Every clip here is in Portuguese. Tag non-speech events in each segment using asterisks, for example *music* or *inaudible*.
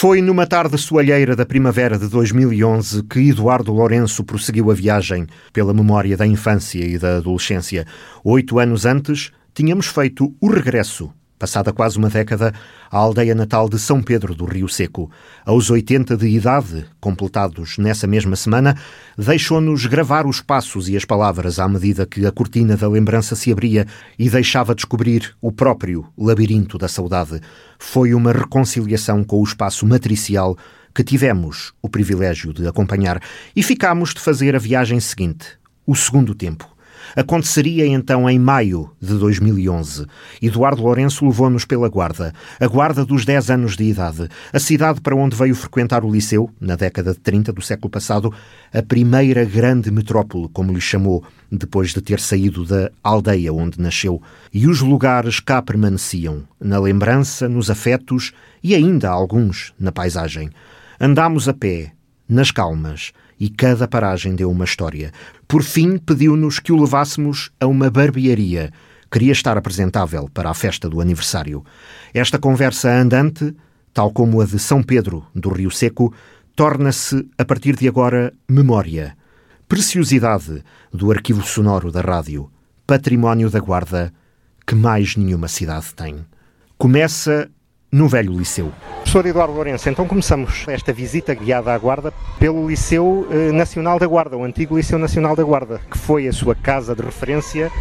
Foi numa tarde soalheira da primavera de 2011 que Eduardo Lourenço prosseguiu a viagem pela memória da infância e da adolescência. Oito anos antes, tínhamos feito o regresso passada quase uma década, à aldeia natal de São Pedro do Rio Seco. Aos 80 de idade, completados nessa mesma semana, deixou-nos gravar os passos e as palavras à medida que a cortina da lembrança se abria e deixava descobrir o próprio labirinto da saudade. Foi uma reconciliação com o espaço matricial que tivemos o privilégio de acompanhar e ficámos de fazer a viagem seguinte, o segundo tempo. Aconteceria então em maio de 2011. Eduardo Lourenço levou-nos pela Guarda, a Guarda dos 10 anos de idade, a cidade para onde veio frequentar o liceu, na década de 30 do século passado, a primeira grande metrópole, como lhe chamou, depois de ter saído da aldeia onde nasceu. E os lugares cá permaneciam, na lembrança, nos afetos e ainda alguns na paisagem. Andámos a pé, nas calmas, e cada paragem deu uma história. Por fim, pediu-nos que o levássemos a uma barbearia. Queria estar apresentável para a festa do aniversário. Esta conversa andante, tal como a de São Pedro do Rio Seco, torna-se, a partir de agora, memória. Preciosidade do arquivo sonoro da rádio. Património da Guarda que mais nenhuma cidade tem. Começa no velho liceu. Professor Eduardo Lourenço, então começamos esta visita guiada à Guarda pelo Liceu eh, Nacional da Guarda, o antigo Liceu Nacional da Guarda, que foi a sua casa de referência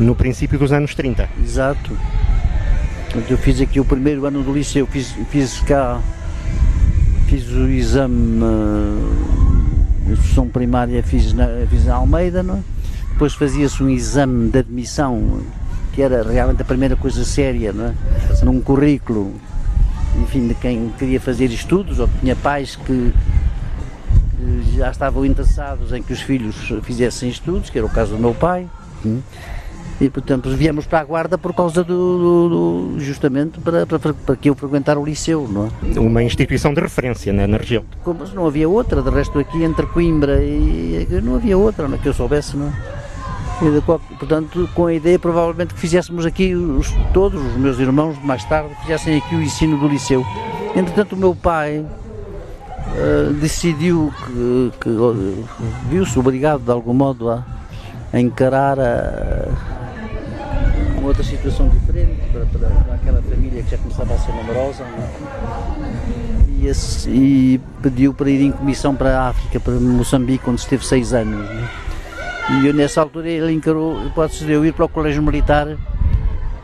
no princípio dos anos 30. Exato. Eu fiz aqui o primeiro ano do liceu, fiz, fiz cá, fiz o exame de instrução primária, fiz na, fiz na Almeida, não? É? depois fazia-se um exame de admissão que era realmente a primeira coisa séria, não é? num currículo, enfim, de quem queria fazer estudos ou que tinha pais que, já estavam interessados em que os filhos fizessem estudos, que era o caso do meu pai. E portanto viemos para a Guarda por causa do, do, do justamente para, para, para, que eu frequentar o liceu, não é? Uma instituição de referência né, na região. Como, não havia outra, de resto aqui entre Coimbra e não havia outra, não é, que eu soubesse, não é? Portanto, com a ideia provavelmente que fizéssemos aqui, os, todos os meus irmãos, mais tarde, fizessem aqui o ensino do liceu. Entretanto, o meu pai uh, decidiu que, que viu-se obrigado de algum modo a, a encarar a, uma outra situação diferente para, para, para, aquela família que já começava a ser numerosa é? e, e, pediu para ir em comissão para a África, para Moçambique, onde esteve seis anos. E eu, nessa altura ele encarou a hipótese de eu ir para o Colégio Militar,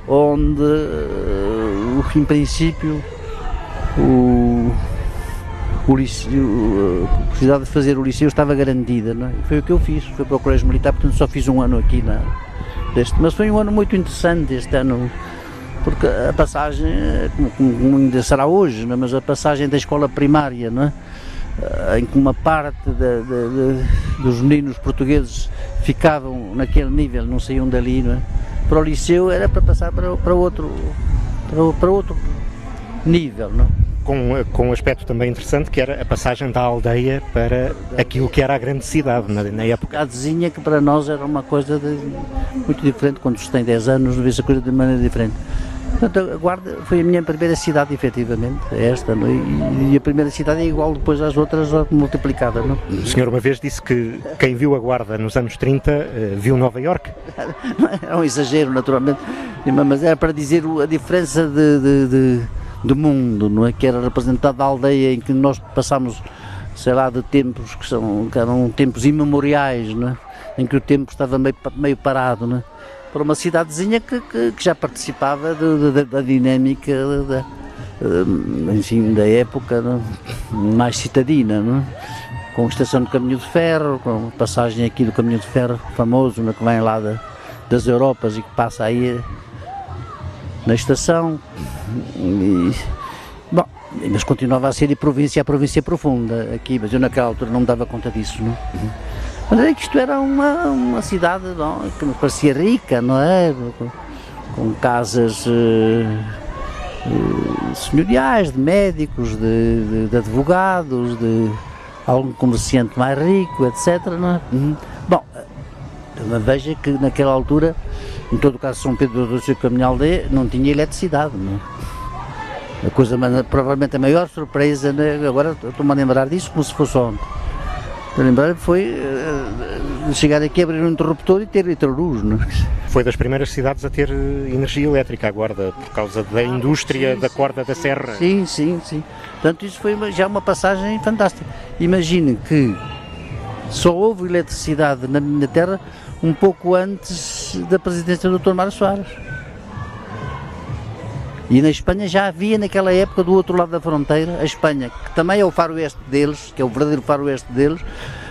onde, uh, em princípio, o, o liceu, a possibilidade de fazer o liceu estava garantida. Não é? Foi o que eu fiz, foi para o Colégio Militar, portanto só fiz um ano aqui. Na, deste, mas foi um ano muito interessante este ano, porque a passagem, como, como ainda será hoje, é? mas a passagem da escola primária, não é? Eh, em que uma parte de, de, de, dos meninos portugueses ficavam naquele nível, não saíam dali, não é? para o liceu era para passar para, para, outro, para, para outro nível. Não com, com um aspecto também interessante que era a passagem da aldeia para aquilo que era a grande cidade na, na época. A cidadezinha que para nós era uma coisa muito diferente, quando se tem 10 anos vê-se a coisa de maneira diferente. Portanto, a Guarda foi a minha primeira cidade, efetivamente, esta, não? É? E, a primeira cidade é igual depois às outras multiplicada. Não? O senhor uma vez disse que quem viu a Guarda nos anos 30 eh, viu Nova York. *laughs* É um exagero, naturalmente, mas era para dizer a diferença de, de, de, de mundo, não é? Que era representado a aldeia em que nós passámos, sei lá, de tempos que, são, que eram tempos imemoriais, não é? Em que o tempo estava meio, meio parado, não é? Para uma cidadezinha que, que, que já participava de, de, da dinâmica da, enfim, da época mais citadina, não? com a estação do caminho de ferro, com passagem aqui do caminho de ferro famoso, né, que vem lá da, das Europas e que passa aí na estação. E, bom, mas continuava a ser de província a província profunda aqui, mas eu naquela altura não me dava conta disso. Não? Mas é que isto era uma, uma cidade bom, que me parecia rica, não é? Com, com casas uh, senhoriais, de médicos, de, de, de, advogados, de algum comerciante mais rico, etc. Não é? Uhum. Bom, então veja que naquela altura, em todo o caso São Pedro do Sul, a minha aldeia, não tinha eletricidade, não é? A coisa, provavelmente a maior surpresa, né? agora estou-me a lembrar disso como se fosse ontem. Lembrar foi uh, chegar aqui, abrir um interruptor e ter, ter luz. Não? É? Foi das primeiras cidades a ter energia elétrica, a Guarda, por causa da indústria sim, da corda da serra. Sim, sim, sim. Portanto, isso foi já uma passagem fantástica. Imagine que só houve eletricidade na minha terra um pouco antes da presidência do Dr. Mário Soares. E na Espanha já havia naquela época do outro lado da fronteira, a Espanha, que também é o faroeste deles, que é o verdadeiro faroeste deles,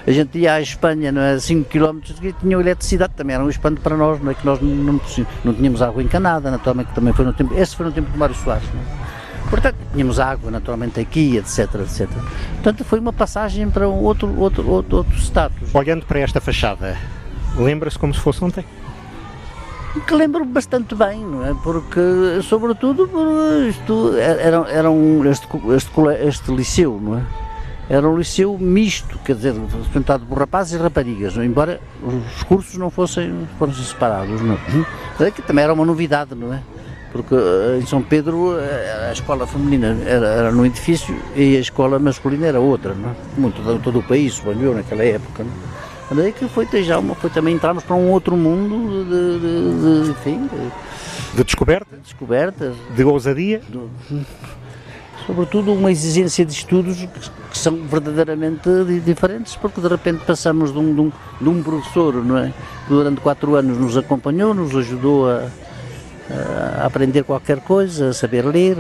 a gente ia à Espanha, não é, 5 km, e tinham eletricidade, também era um espanto para nós, não é que nós não, não tínhamos água encanada, naturalmente que também foi no tempo, esse foi no tempo do Mário Soares, não é? Portanto, tínhamos água naturalmente aqui, etc, etc. Portanto, foi uma passagem para um outro, outro, outro, outro status. Olhando para esta fachada, lembra-se como se fosse ontem? Que lembro bastante bem, não é? Porque, sobretudo, isto era, era um, este, este, este liceu, não é? Era um liceu misto, quer dizer, frequentado por rapazes e raparigas? É? embora os cursos não fossem, fossem separados, não é? Que também era uma novidade, não é? Porque eh, em São Pedro eh, a escola feminina era, era no edifício e a escola masculina era outra, não é? Muito todo o país, suponho naquela época, não é? Daí que foi, já uma, foi também entramos para um outro mundo de, de, de enfim, de, de descoberta, de descobertas, de ousadia, sobretudo uma exigência de estudos que, que, são verdadeiramente diferentes, porque de repente passamos de um, de um, de um professor, não é, que durante quatro anos nos acompanhou, nos ajudou a, a aprender qualquer coisa, a saber ler,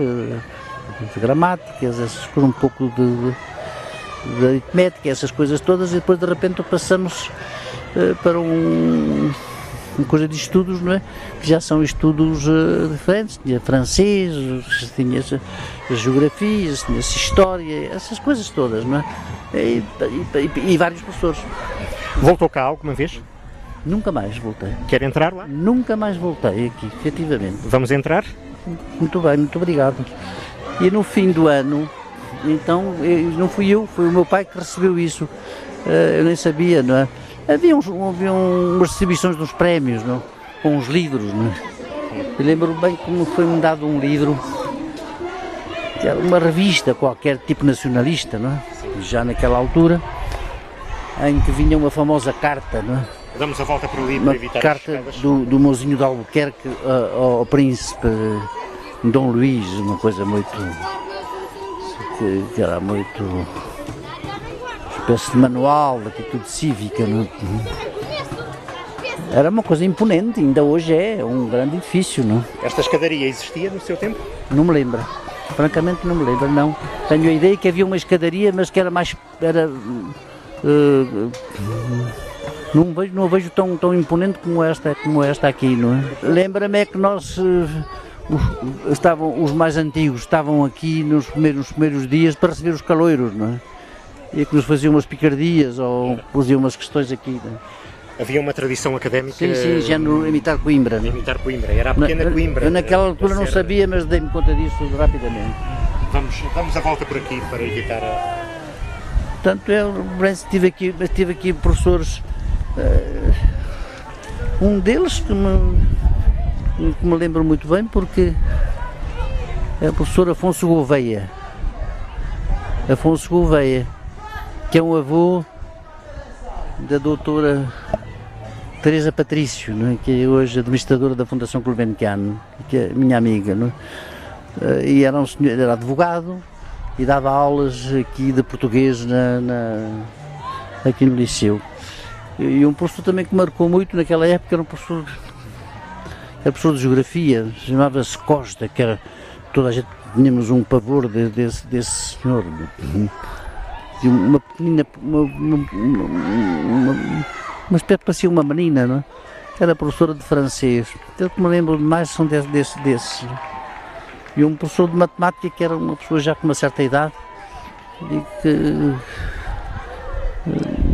gramáticas, essas coisas um pouco de de aritmética, essas coisas todas, e depois de repente passamos uh, para um, uma coisa de estudos, não é? Que já são estudos uh, diferentes, tinha francês, tinha geografia, tinha história, essas coisas todas, não é? E, e, e, vários professores. Voltou cá alguma vez? Nunca mais voltei. Quer entrar lá? Nunca mais voltei aqui, efetivamente. Vamos entrar? Muito bem, muito obrigado. E no fim do ano, então não fui eu, foi o meu pai que recebeu isso. Eh, eu nem sabia, não é? Havia, uns, havia umas exibições dos prémios, não? com uns livros. Não é? Eu lembro bem como foi-me dado um livro, uma revista qualquer, tipo nacionalista, não é? já naquela altura, em que vinha uma famosa carta. Não é? Damos a volta para o livro para evitar carta do, do mozinho de Albuquerque ao, ao príncipe Dom Luís, uma coisa muito que, que era muito espécie de manual de atitude cívica. Não? É? Era uma coisa imponente, ainda hoje é um grande edifício. Não? É? Esta escadaria existia no seu tempo? Não me lembro. Francamente não me lembro, não. Tenho a ideia que havia uma escadaria, mas que era mais. Era, uh, não vejo, não vejo tão, tão imponente como esta, como esta aqui, não é? Lembra-me é que nós. Uh, os, estavam, os mais antigos estavam aqui nos primeiros, nos primeiros dias para receber os caloiros, não é? E que nos faziam umas picardias ou faziam umas questões aqui. É? Havia uma tradição académica. Sim, sim, já no imitar Coimbra. Não? Imitar Coimbra, era a pequena na, Coimbra. Eu naquela altura não sabia, mas dei-me conta disso rapidamente. Vamos, vamos à volta por aqui para evitar a. Portanto, eu tive aqui, tive aqui professores. Uh, um deles que me que me lembro muito bem porque é o professor Afonso Gouveia. Afonso Gouveia, que é um avô da doutora Teresa Patrício, é? que é hoje administradora da Fundação Gulbenkian, que é minha amiga. É? E era um senhor, era advogado e dava aulas aqui de português na, na aqui no Liceu. E um professor também que marcou muito naquela época era um professor era professor de geografia, chamava-se Costa, que era toda a gente tínhamos um pavor de, desse, desse senhor. E uma pequenina, uma, uma, uma, uma espécie parecia uma menina, não é? Era professora de francês. Eu que me lembro mais são desses. Desse, desse. E um professor de matemática que era uma pessoa já com uma certa idade e que. Eh,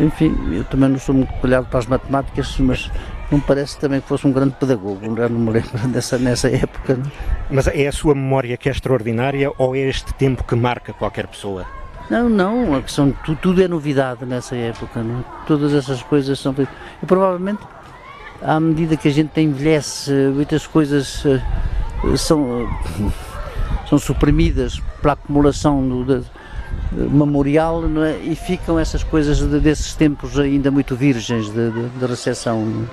enfim, eu também não sou muito olhado para as matemáticas, mas não parece também que fosse um grande pedagogo, já não me lembro *laughs* dessa, nessa época. Não? Mas é a sua memória que é extraordinária ou é este tempo que marca qualquer pessoa? Não, não, a questão, tudo, tudo é novidade nessa época, não? É? todas essas coisas são. E provavelmente, à medida que a gente envelhece, muitas coisas uh, são, *laughs* são suprimidas pela acumulação do, de, memorial é? e ficam essas coisas de, desses tempos ainda muito virgens de, de, de recepção.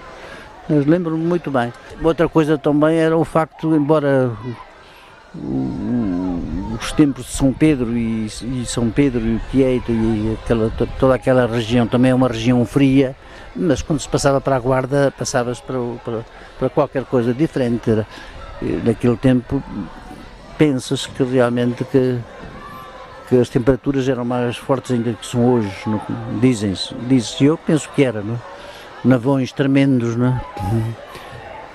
É? Lembro-me muito bem. Outra coisa também era o facto, embora os tempos de São Pedro e, e São Pedro e Quieto e aquela, toda aquela região também é uma região fria, mas quando se passava para a Guarda passava-se para, para, para, qualquer coisa diferente. Naquele tempo pensa-se que realmente que, que as temperaturas eram mais fortes ainda que são hoje, dizem-se, diz-se, eu penso que era, não? É? Navões tremendos, não? É?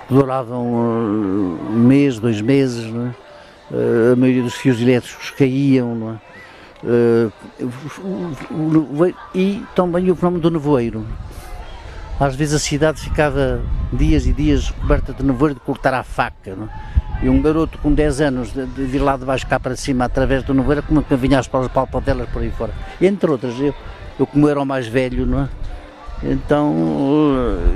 duravam uh, um mês, dois meses? É? uh, a maioria dos fios elétricos caíam, é? Uh, e também o fenómeno do nevoeiro. Às vezes a cidade ficava dias e dias coberta de nevoeiro de cortar a faca. Não é? E um garoto com 10 anos de, de vir lá de baixo cá para cima através do nevoeiro, como que vinha as palpadelas por aí fora. Entre outras, eu, eu como era o mais velho, não é? Então,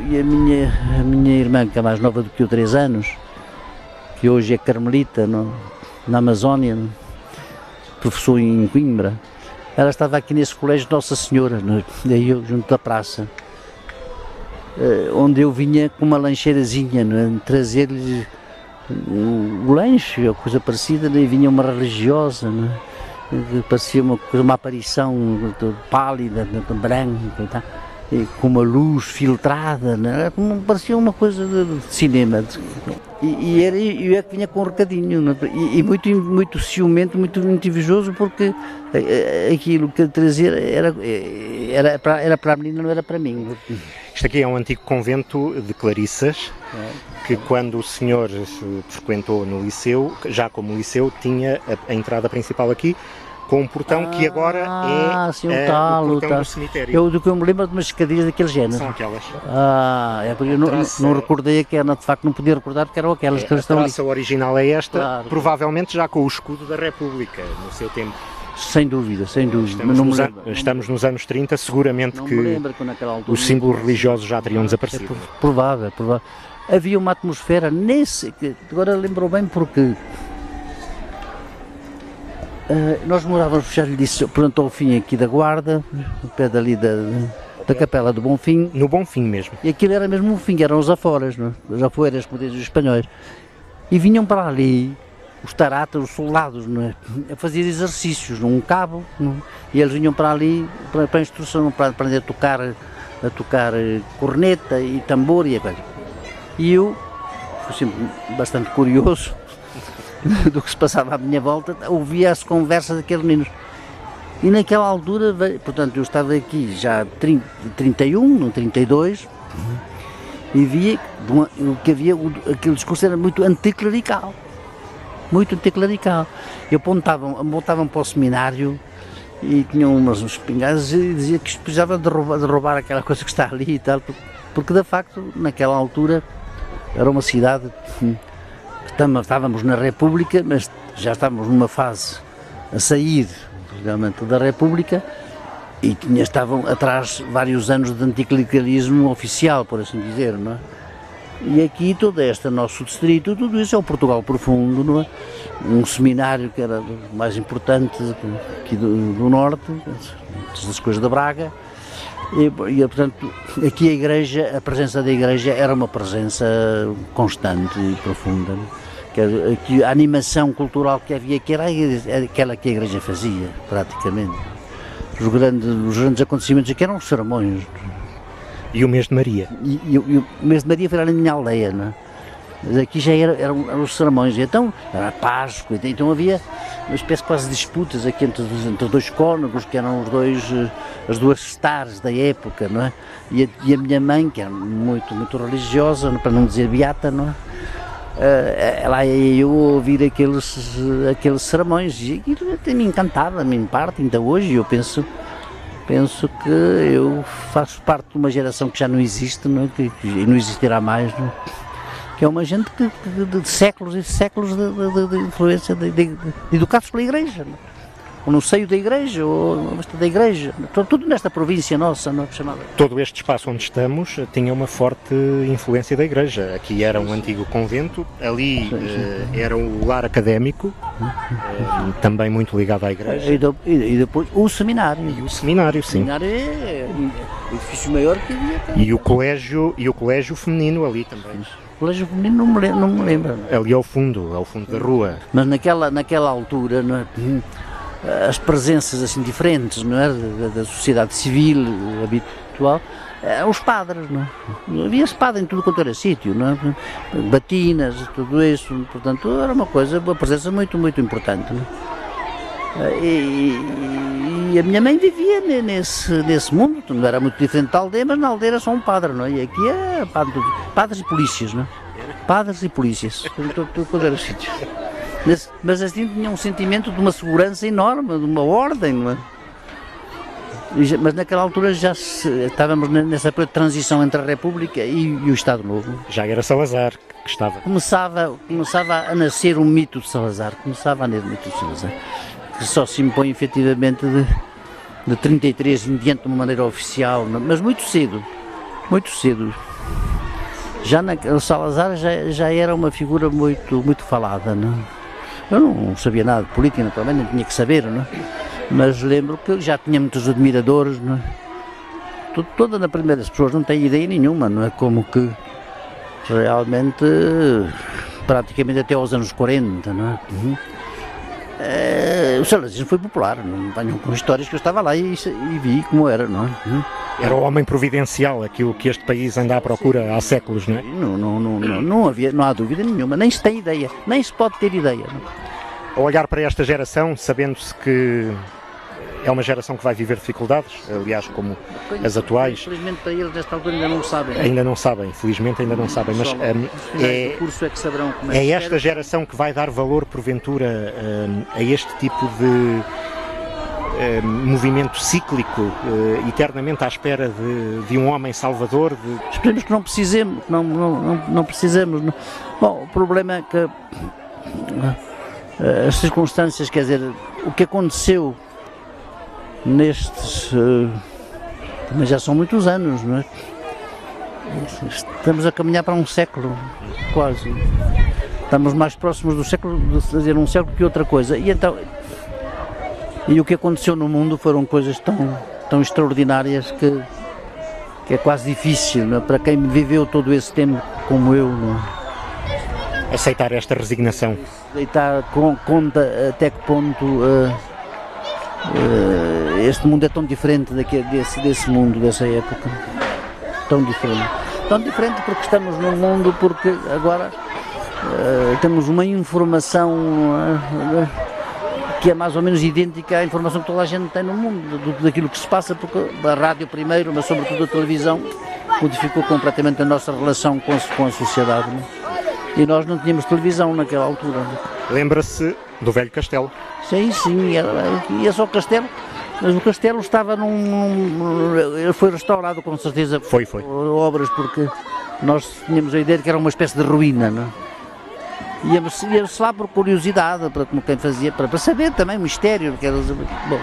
e a minha, a minha irmã, que é mais nova do que eu, 3 anos, que hoje é carmelita, não é? na Amazónia, professor em Coimbra. Ela estava aqui nesse colégio Nossa Senhora, daí eu, junto da praça, eh, onde eu vinha com uma lancheirazinha, é? trazer-lhe o, lanche, ou coisa parecida, daí vinha uma religiosa, é? parecia uma, uma aparição pálida, branca e tal com uma luz filtrada, né? parecia uma coisa de, cinema. E, e era eu é que vinha com um recadinho, né? e, e, muito, muito ciumento, muito, muito invejoso, porque aquilo que trazia era, era, para, era para a menina, não era para mim. Isto aqui é um antigo convento de Clarissas, é. que quando o senhor frequentou no liceu, já como liceu, tinha a, a entrada principal aqui, com um portão ah, que agora é, sim, é tal, o portão tal. do cemitério. Eu, do que eu me lembro de umas escadinhas daquele género. São aquelas. Ah, é porque eu não, não recordei que era, de facto não podia recordar porque eram aquelas é, que estão ali. A traça original é esta, claro. provavelmente já com o escudo da República no seu tempo. Sem dúvida, sem dúvida. Estamos, nos, an estamos nos, anos 30, seguramente que, que os símbolos religiosos já teriam desaparecido. É provável, provável. Havia uma atmosfera nesse. Agora lembrou bem porque Uh, nós morávamos, já lhe disse, pronto ao fim aqui da Guarda, no pé dali da, da Capela do Bonfim. No Bonfim mesmo. E aquilo era mesmo o fim, eram os aforas, não? É? os aforas, como dizem os espanhóis. E vinham para ali os taratas, os soldados, não é? a fazer exercícios num cabo, não? É? e eles vinham para ali para, para a instrução, para aprender a tocar, a tocar eh, corneta e tambor e a coisa. E eu fui sempre bastante curioso *laughs* do que se passava à minha volta, ouvia as conversas daqueles meninos. E naquela altura, portanto, eu estava aqui já 30, 31, no 32, e via que havia, aquele discurso era muito anticlerical. Muito anticlerical. E apontavam, apontavam para o seminário e tinham umas espingardas e dizia que precisava de roubar, de roubar aquela coisa que está ali e tal, porque de facto, naquela altura, era uma cidade estávamos na República, mas já estávamos numa fase a sair realmente da República e tinha, estavam atrás vários anos de anticlericalismo oficial, por assim dizer, não é? E aqui todo este nosso distrito, tudo isso é o Portugal profundo, não é? Um seminário que era o mais importante aqui do, do norte, das coisas da Braga, e, e, portanto, aqui a igreja, a presença da igreja era uma presença constante e profunda. É? que a animação cultural que havia aqui era aquela que a igreja fazia, praticamente. Os grandes, os grandes acontecimentos aqui eram os sermões. E o mês de Maria? E, e, e o mês de Maria foi na minha aldeia, não é? Mas aqui já era, eram, eram os sermões, então era Páscoa, então havia uma espécie quase de disputas aqui entre, entre dois cônegos, que eram os dois, eh, as duas stars da época, não é? E a, e a minha mãe, que era muito, muito religiosa, para não dizer beata, não é? Uh, lá ia eu ouvir aqueles, aqueles sermões e aquilo me encantava, me parte ainda hoje, eu penso penso que eu faço parte de uma geração que já não existe, não é? que, que não existirá mais, não é? que é uma gente que, de, de séculos e séculos de, de, de influência, de, educados pela Igreja. Não é? Ou no seio da igreja, ou da igreja, tudo nesta província nossa, não é chamada. Todo este espaço onde estamos tinha uma forte influência da igreja. Aqui era um antigo convento, ali sim. era o lar académico, também muito ligado à igreja. E, do, e, depois o seminário. E o seminário, sim. O seminário é o edifício maior que havia. E o colégio, e o colégio feminino ali também. O colégio feminino não me, não me lembro. Ali ao fundo, ao fundo da rua. Mas naquela, naquela altura, não é? As presenças assim diferentes não é? da, da sociedade civil habitual, eh, os padres, não é? havia espada em tudo quanto era sítio, não é? batinas, tudo isso, portanto era uma coisa, uma presença muito, muito importante. É? Eh, e, e, a minha mãe vivia nesse, nesse mundo, não era muito diferente da aldeia, mas na aldeia era só um padre, não é? E aqui é padre, padres e polícias, não é? Padres e polícias, tudo, tudo quanto era sítio. Mas, assim tinha um sentimento de uma segurança enorme, de uma ordem, é? Mas naquela altura já se, estávamos nessa transição entre a República e, e, o Estado Novo. Já era Salazar que estava. Começava, começava a nascer um mito de Salazar, começava a nascer o mito de Salazar, que só se impõe efetivamente de, de 33 em diante de uma maneira oficial, mas muito cedo, muito cedo. Já na, o Salazar já, já era uma figura muito, muito falada, não é? Eu não sabia nada de política, naturalmente, não tinha que saber, não é? Mas lembro que já tinha muitos admiradores, não é? Toda na primeira, as pessoas não têm ideia nenhuma, não é? Como que realmente, praticamente até aos anos 40, não é? Uhum. É, o salazismo foi popular, não venham com histórias que eu estava lá e, e vi como era, não é? Uhum. Era o homem providencial, aquilo que este país anda à procura há séculos, não é? Não, não, não, não, não, havia, não há dúvida nenhuma, nem se tem ideia, nem se pode ter ideia. Ao olhar para esta geração, sabendo-se que é uma geração que vai viver dificuldades, aliás, como as atuais. Felizmente para eles, nesta altura, ainda não sabem. Ainda não sabem, felizmente ainda não sabem, mas um, é, é, como é, é esta geração que vai dar valor, porventura, um, a este tipo de eh, movimento cíclico, uh, eternamente à espera de, de, um homem salvador. De... Esperemos que não precisemos, não, não, não, não. Não. Bom, o problema é que uh, as circunstâncias, quer dizer, o que aconteceu nestes. também já são muitos anos, não é? Estamos a caminhar para um século, quase. Estamos mais próximos do século, de fazer um século que outra coisa. E então, e o que aconteceu no mundo foram coisas tão, tão extraordinárias que, que é quase difícil é? para quem viveu todo esse tempo como eu. É? Aceitar esta resignação. Aceitar com, conta até que ponto uh, este mundo é tão diferente daqui, desse, desse mundo, dessa época. Tão diferente. Tão diferente porque estamos num mundo, porque agora uh, temos uma informação que é mais ou menos idêntica à informação que toda a gente tem no mundo, do, daquilo que se passa, porque a rádio primeiro, mas sobretudo a televisão, modificou completamente a nossa relação com a, com a sociedade. Né? E nós não tínhamos televisão naquela altura. Né? Lembra-se do velho castelo? Sim, sim, ia, só o castelo, mas o castelo estava num, foi restaurado com certeza. Foi, foi. Obras, porque nós tínhamos a ideia de que era uma espécie de ruína, não é? Íamos, íamos lá por curiosidade, para como quem fazia, para, para saber também o mistério. Que era, bom,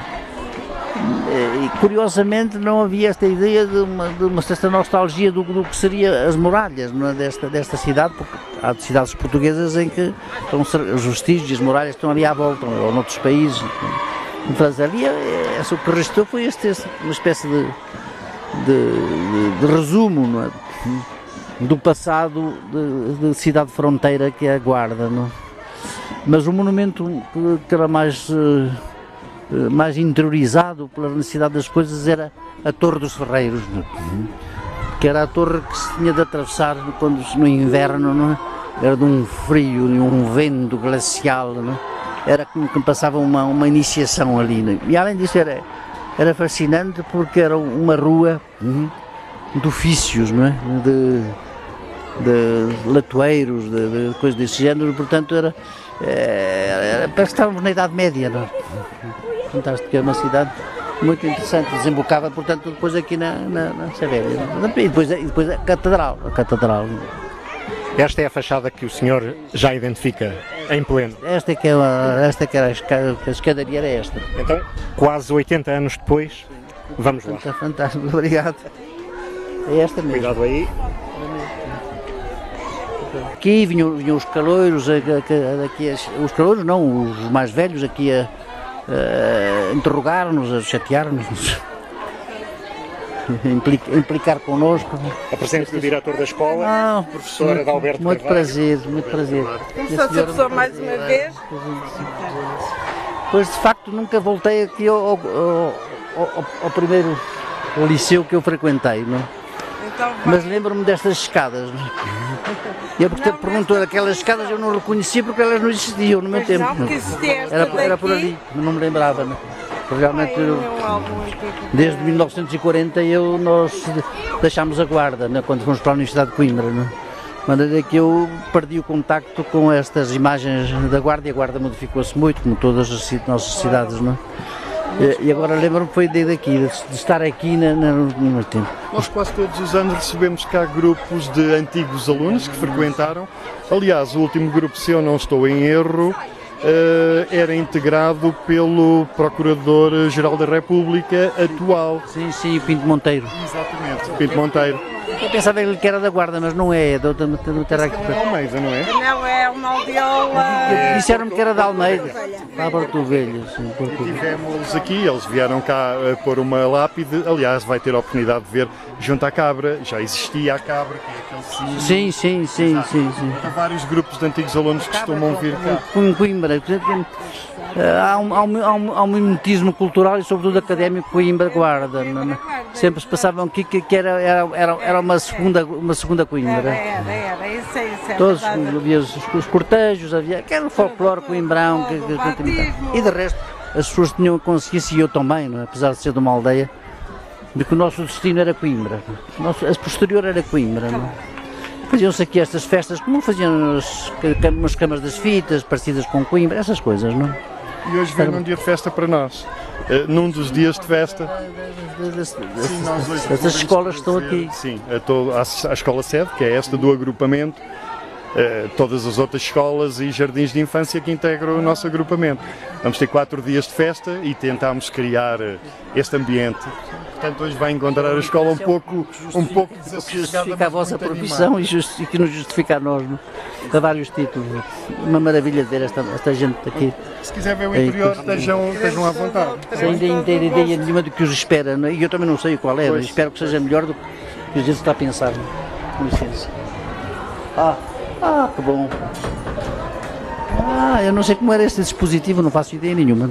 e curiosamente não havia esta ideia de uma, de uma certa nostalgia do, do que seria as muralhas é, desta, desta cidade, porque há cidades portuguesas em que estão, os vestígios as muralhas estão ali à volta, ou noutros países. França, ali, é, o que restou foi este, uma espécie de, de, de, de resumo, é? do passado de, de cidade fronteira que é a Guarda. Mas o monumento que era mais, eh, mais interiorizado pela necessidade das coisas era a Torre dos Ferreiros, não? que era a torre que se tinha de atravessar quando, no inverno? É? era de um frio e um vento glacial? É? era como que passava uma, uma iniciação ali. E além disso era, era fascinante porque era uma rua de ofícios, é? de, de latoeiros, de, de coisas desse género, portanto era, eh, era, parece que estávamos na Idade Média, não? É? Fantástico, é uma cidade muito interessante, desembocava portanto depois aqui na, na, na e depois, e depois a Catedral, a Catedral. Esta é a fachada que o senhor já identifica? Em pleno. Esta é que, é a, esta é que era a, esca- a escadaria era esta. Então, quase 80 anos depois, vamos lá. Está fantástico, *laughs* obrigado. É esta mesmo. Cuidado aí. Aqui vinham, vinham os caloiros, aqui os caloiros não, os mais velhos aqui a, a interrogar-nos, a chatear-nos, implicar, implicar connosco. A presença do diretor da escola, Não, professora de Alberto muito Carvalho. prazer, muito prazer. Começou a ser pessoa mais uma vez. Pois de facto nunca voltei aqui ao, ao- ao- ao- primeiro liceu que eu frequentei, não? é? Então, mas lembro-me destas escadas. Não? É? E eu porque perguntou daquelas escadas eu não reconhecia porque elas não existiam no meu Pois tempo. não, Era, era por ali, não me lembrava. Não? Porque Realmente, eu- um álbum antigo. desde 1940 eu, nós deixámos a guarda né, quando fomos para a Universidade de Coimbra. Não? De maneira que eu perdi o contacto com estas imagens da guarda e a guarda modificou-se muito, como todas as nossas cidades. Não? E, agora lembro-me foi desde aqui, de, estar aqui na, na, no meu tempo. Nós quase todos os anos recebemos cá grupos de antigos alunos que frequentaram. Aliás, o último grupo, se eu não estou em erro, eh, era integrado pelo Procurador-Geral da República atual. Sim, sim, o Pinto Monteiro. Exatamente. Pinto Monteiro. Eu pensava que era da guarda, mas não é, é do, do, do Terra aqui. Almeida, não é? Não, é uma aldeola. Disseram-me que era da Almeida. Lá para Porto Velho, sim, Porto. Tivemos aqui, eles vieram cá eh, pôr uma lápide. Aliás, vai ter a oportunidade de ver junto à cabra. Já existia a cabra, que é aquele. Sim, sim, sim, sim, sim. Há vários grupos de antigos alunos que costumam vir cá. Com Coimbra, portanto, há um, há, um, há, um, há um mimetismo cultural e sobretudo académico Coimbra Guarda. não é? Sempre se passavam aqui que, que era, era, era, uma segunda, uma segunda Coimbra. era, era. Isso é, isso Todos, havia os, os cortejos, havia aquele folclore coimbrão que, que, e de resto as pessoas tinham consciência e eu também, é? apesar de ser de uma aldeia, de que o nosso destino era Coimbra. Nosso, a posterior era Coimbra. Não é? Faziam-se aqui estas festas como faziam as, umas camas das fitas, parecidas com Coimbra, essas coisas, não? E hoje vem num dia de festa para nós. Eh, num dos dias de festa. nós hoje Essas escolas estão aqui. Sim, a, escola sede, que é esta do agrupamento, todas as outras escolas e jardins de infância que integram o nosso agrupamento. Vamos ter quatro dias de festa e tentámos criar eh, este ambiente. Portanto, hoje vai encontrar a escola um pouco, um pouco justifica a vossa profissão e, que nos justifica a nós, não? a vários títulos. Uma maravilha ver esta, esta gente aqui. Se quiser ver o interior, estejam, estejam à vontade. sem ainda não ideia nenhuma do que os espera, é? e eu também não sei qual é, mas espero que seja melhor do que a gente está a pensar. é? Com licença. Ah, ah, que bom. Ah, eu não sei como era este dispositivo, não faço ideia nenhuma.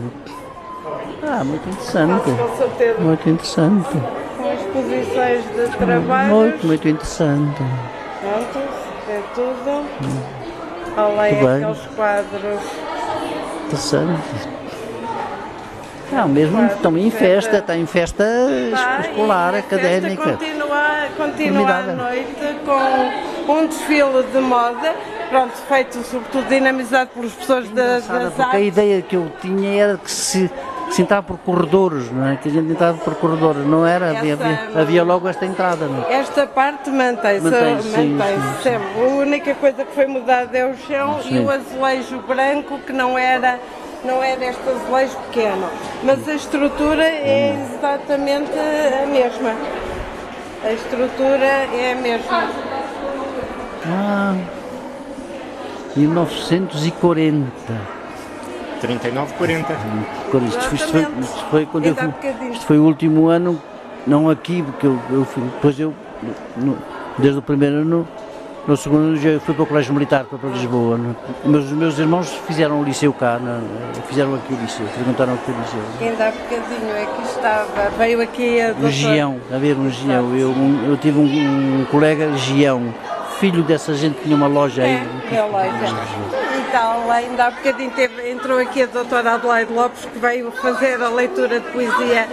Ah, muito interessante. Muito interessante. Com exposições de trabalhos. Muito, muito interessante. Pronto, é tudo. Além Muito bem. aqueles quadros. Interessante. Não, mesmo estão em festa, está em festa Tá, escolar, a académica. Continua, continua à noite com um desfile de moda, pronto, feito sobretudo dinamizado pelas pessoas Sabe, das Porque a artes. ideia que eu tinha era que se, se entrava por corredores, não é? Que a gente entrava por corredores, não era? Havia, Essa- havia, havia logo esta entrada, não é? Esta parte mantém-se, Mantém-se, mantém-se sempre. A única coisa que foi mudada é o chão Sim. e o azulejo branco, que não era, não era este azulejo pequeno. Mas a estrutura é Hum. exatamente a mesma. A estrutura é a mesma. Ah, 1940. 39, 40. Quando isto, foi- isto foi, quando eu fui, isto foi o último ano, não aqui, porque eu, eu fui, depois eu, no- desde o primeiro ano, no segundo já fui para o Colégio Militar, para Lisboa. é? Mas os meus irmãos fizeram o liceu cá, é? fizeram aqui o liceu, frequentaram aqui o liceu. Ainda há bocadinho é que estava, veio aqui a doutora... Gião, a ver um Gião. Eu, eu tive um, um colega Gião, filho dessa gente que tinha uma loja aí. É, é a loja. E tal, ainda há bocadinho teve, entrou aqui a doutora Adelaide Lopes, que veio fazer a leitura de poesia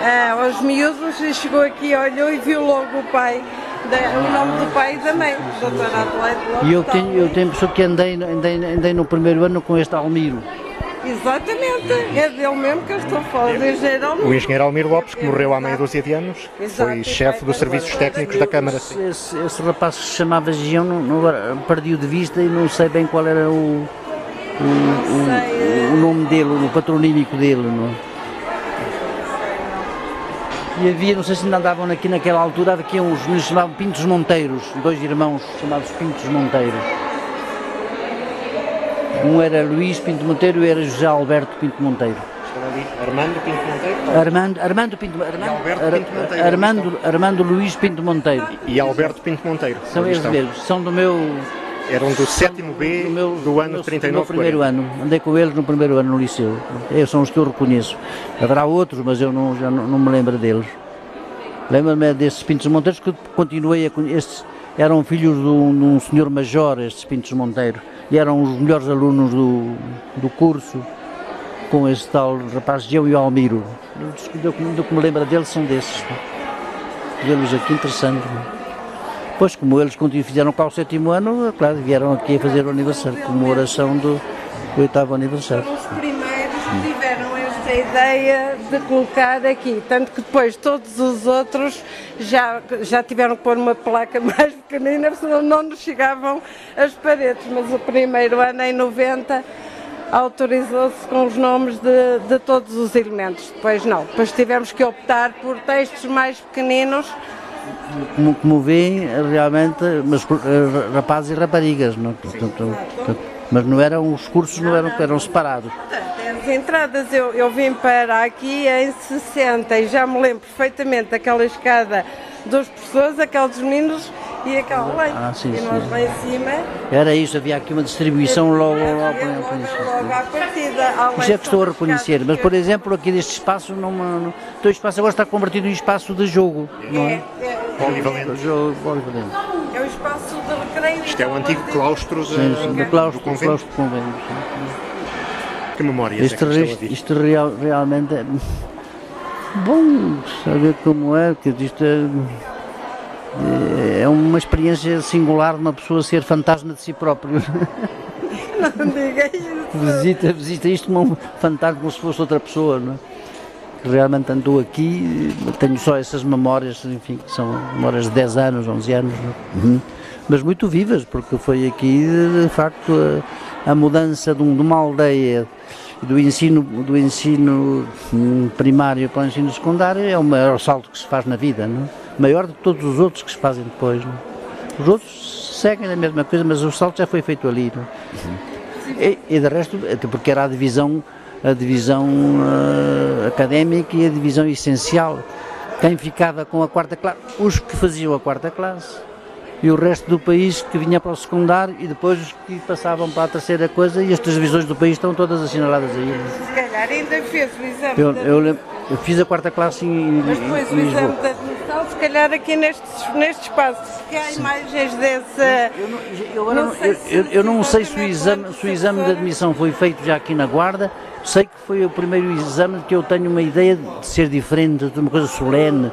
ah, aos miúdos e chegou aqui, olhou e viu logo o pai, o nome do pai e da mãe, doutora Adelaide Lopes. E eu tenho, eu tenho a pessoa que andei, andei, andei no primeiro ano com este Almiro. Exatamente, é dele mesmo que eu estou a falar, do engenheiro O Almeida. engenheiro Almir Lopes, que morreu há meia dúzia de anos, Exato, foi chefe dos serviços técnicos da Câmara. Esse, esse- rapaz que se chamava Gião, não, não, perdi-o de vista e não sei bem qual era o, o, o, o nome dele, o patronímico dele. Não é? E havia, não sei se ainda andavam aqui naquela altura, havia uns meninos chamavam Pintos Monteiros, dois irmãos chamados Pintos Monteiros. Um era Luís Pinto Monteiro e era José Alberto Pinto Monteiro. Armando Pinto Monteiro? Armando, Armando Pinto, Armando, Alberto Pinto Monteiro, Armando, Armando Luís Pinto Monteiro. E Alberto Pinto Monteiro. São eles mesmos, são do meu, Eram do sétimo B do meu, do ano meu, 39 do meu primeiro 40. ano. Andei com eles no primeiro ano no liceu. Esses são os que eu reconheço. Haverá outros, mas eu não, já não, não me lembro deles. Lembro-me desses Pintos Monteiros que continuei a conhecer. Eram filhos de um, de um senhor major, estes Pintos Monteiro, e eram os melhores alunos do, do curso com esse tal rapaz Geu e o Almiro. Do, que me lembro deles são desses. Vê-los aqui interessante. Pois, como eles fizeram cá o sétimo ano, claro, vieram aqui a fazer o aniversário, comemoração do, do oitavo aniversário. Os primeiros que tiveram esta ideia de colocar aqui, tanto que depois todos os outros já, já tiveram que pôr uma placa *laughs* mais pequenina, senão não nos chegavam as paredes, mas o primeiro ano, em 90, autorizou-se com os nomes de, de todos os elementos, depois não, depois tivemos que optar por textos mais pequeninos, Como, como veem, realmente, mas eh, rapazes e raparigas, não? Portanto, portanto, mas não eram, os cursos não eram, eram separados. As entradas eu, eu vim para aqui em 60 e já me lembro perfeitamente daquela escada dos professores, aqueles meninos e aquela lá. Ah, sim, e sim. nós lá em cima. Era isso, havia aqui uma distribuição logo, logo, logo, logo, logo à partida. Isso é que estou a reconhecer, mas por exemplo, aqui deste espaço, não, não, então o espaço agora está convertido em espaço de jogo, não é? É, é, Polivalente. Jogo polivalente. é o espaço de recreio. Isto é o antigo claustro de- Sim, sim, do claustro, do convento. claustro convento. Que memórias é Isto, que estão a isto, real- realmente é bom saber como é, que isto é, é uma experiência singular de uma pessoa ser fantasma de si próprio. *laughs* Não diga isso. visita, visita isto como um fantasma como se fosse outra pessoa, não é? Que realmente andou aqui, tenho só essas memórias, enfim, que são memórias de 10 anos, 11 anos, não é? mas muito vivas, porque foi aqui, de facto, a, a mudança de, um- de uma aldeia do ensino, do ensino hum, primário para o ensino secundário é o maior salto que se faz na vida, não é? maior do que todos os outros que se fazem depois. não é? Os outros seguem a mesma coisa, mas o salto já foi feito ali. não é? E, e de resto, até porque era a divisão, a divisão eh, académica e a divisão essencial. Quem ficava com a quarta classe? Os que faziam a quarta classe. E o resto do país que vinha para o secundário e depois os que passavam para a terceira coisa e as divisões do país estão todas assinaladas aí. Se calhar ainda fez o exame Eu, eu, eu fiz a quarta classe em, Mas depois em o exame de admissão, se calhar aqui neste, neste espaço, porque há imagens desse. Eu não, eu agora Não não- sei eu- se- não sei se o, exame, se o exame de admissão foi feito já aqui na Guarda. Sei que foi o primeiro exame que eu tenho uma ideia de ser diferente, de uma coisa solene,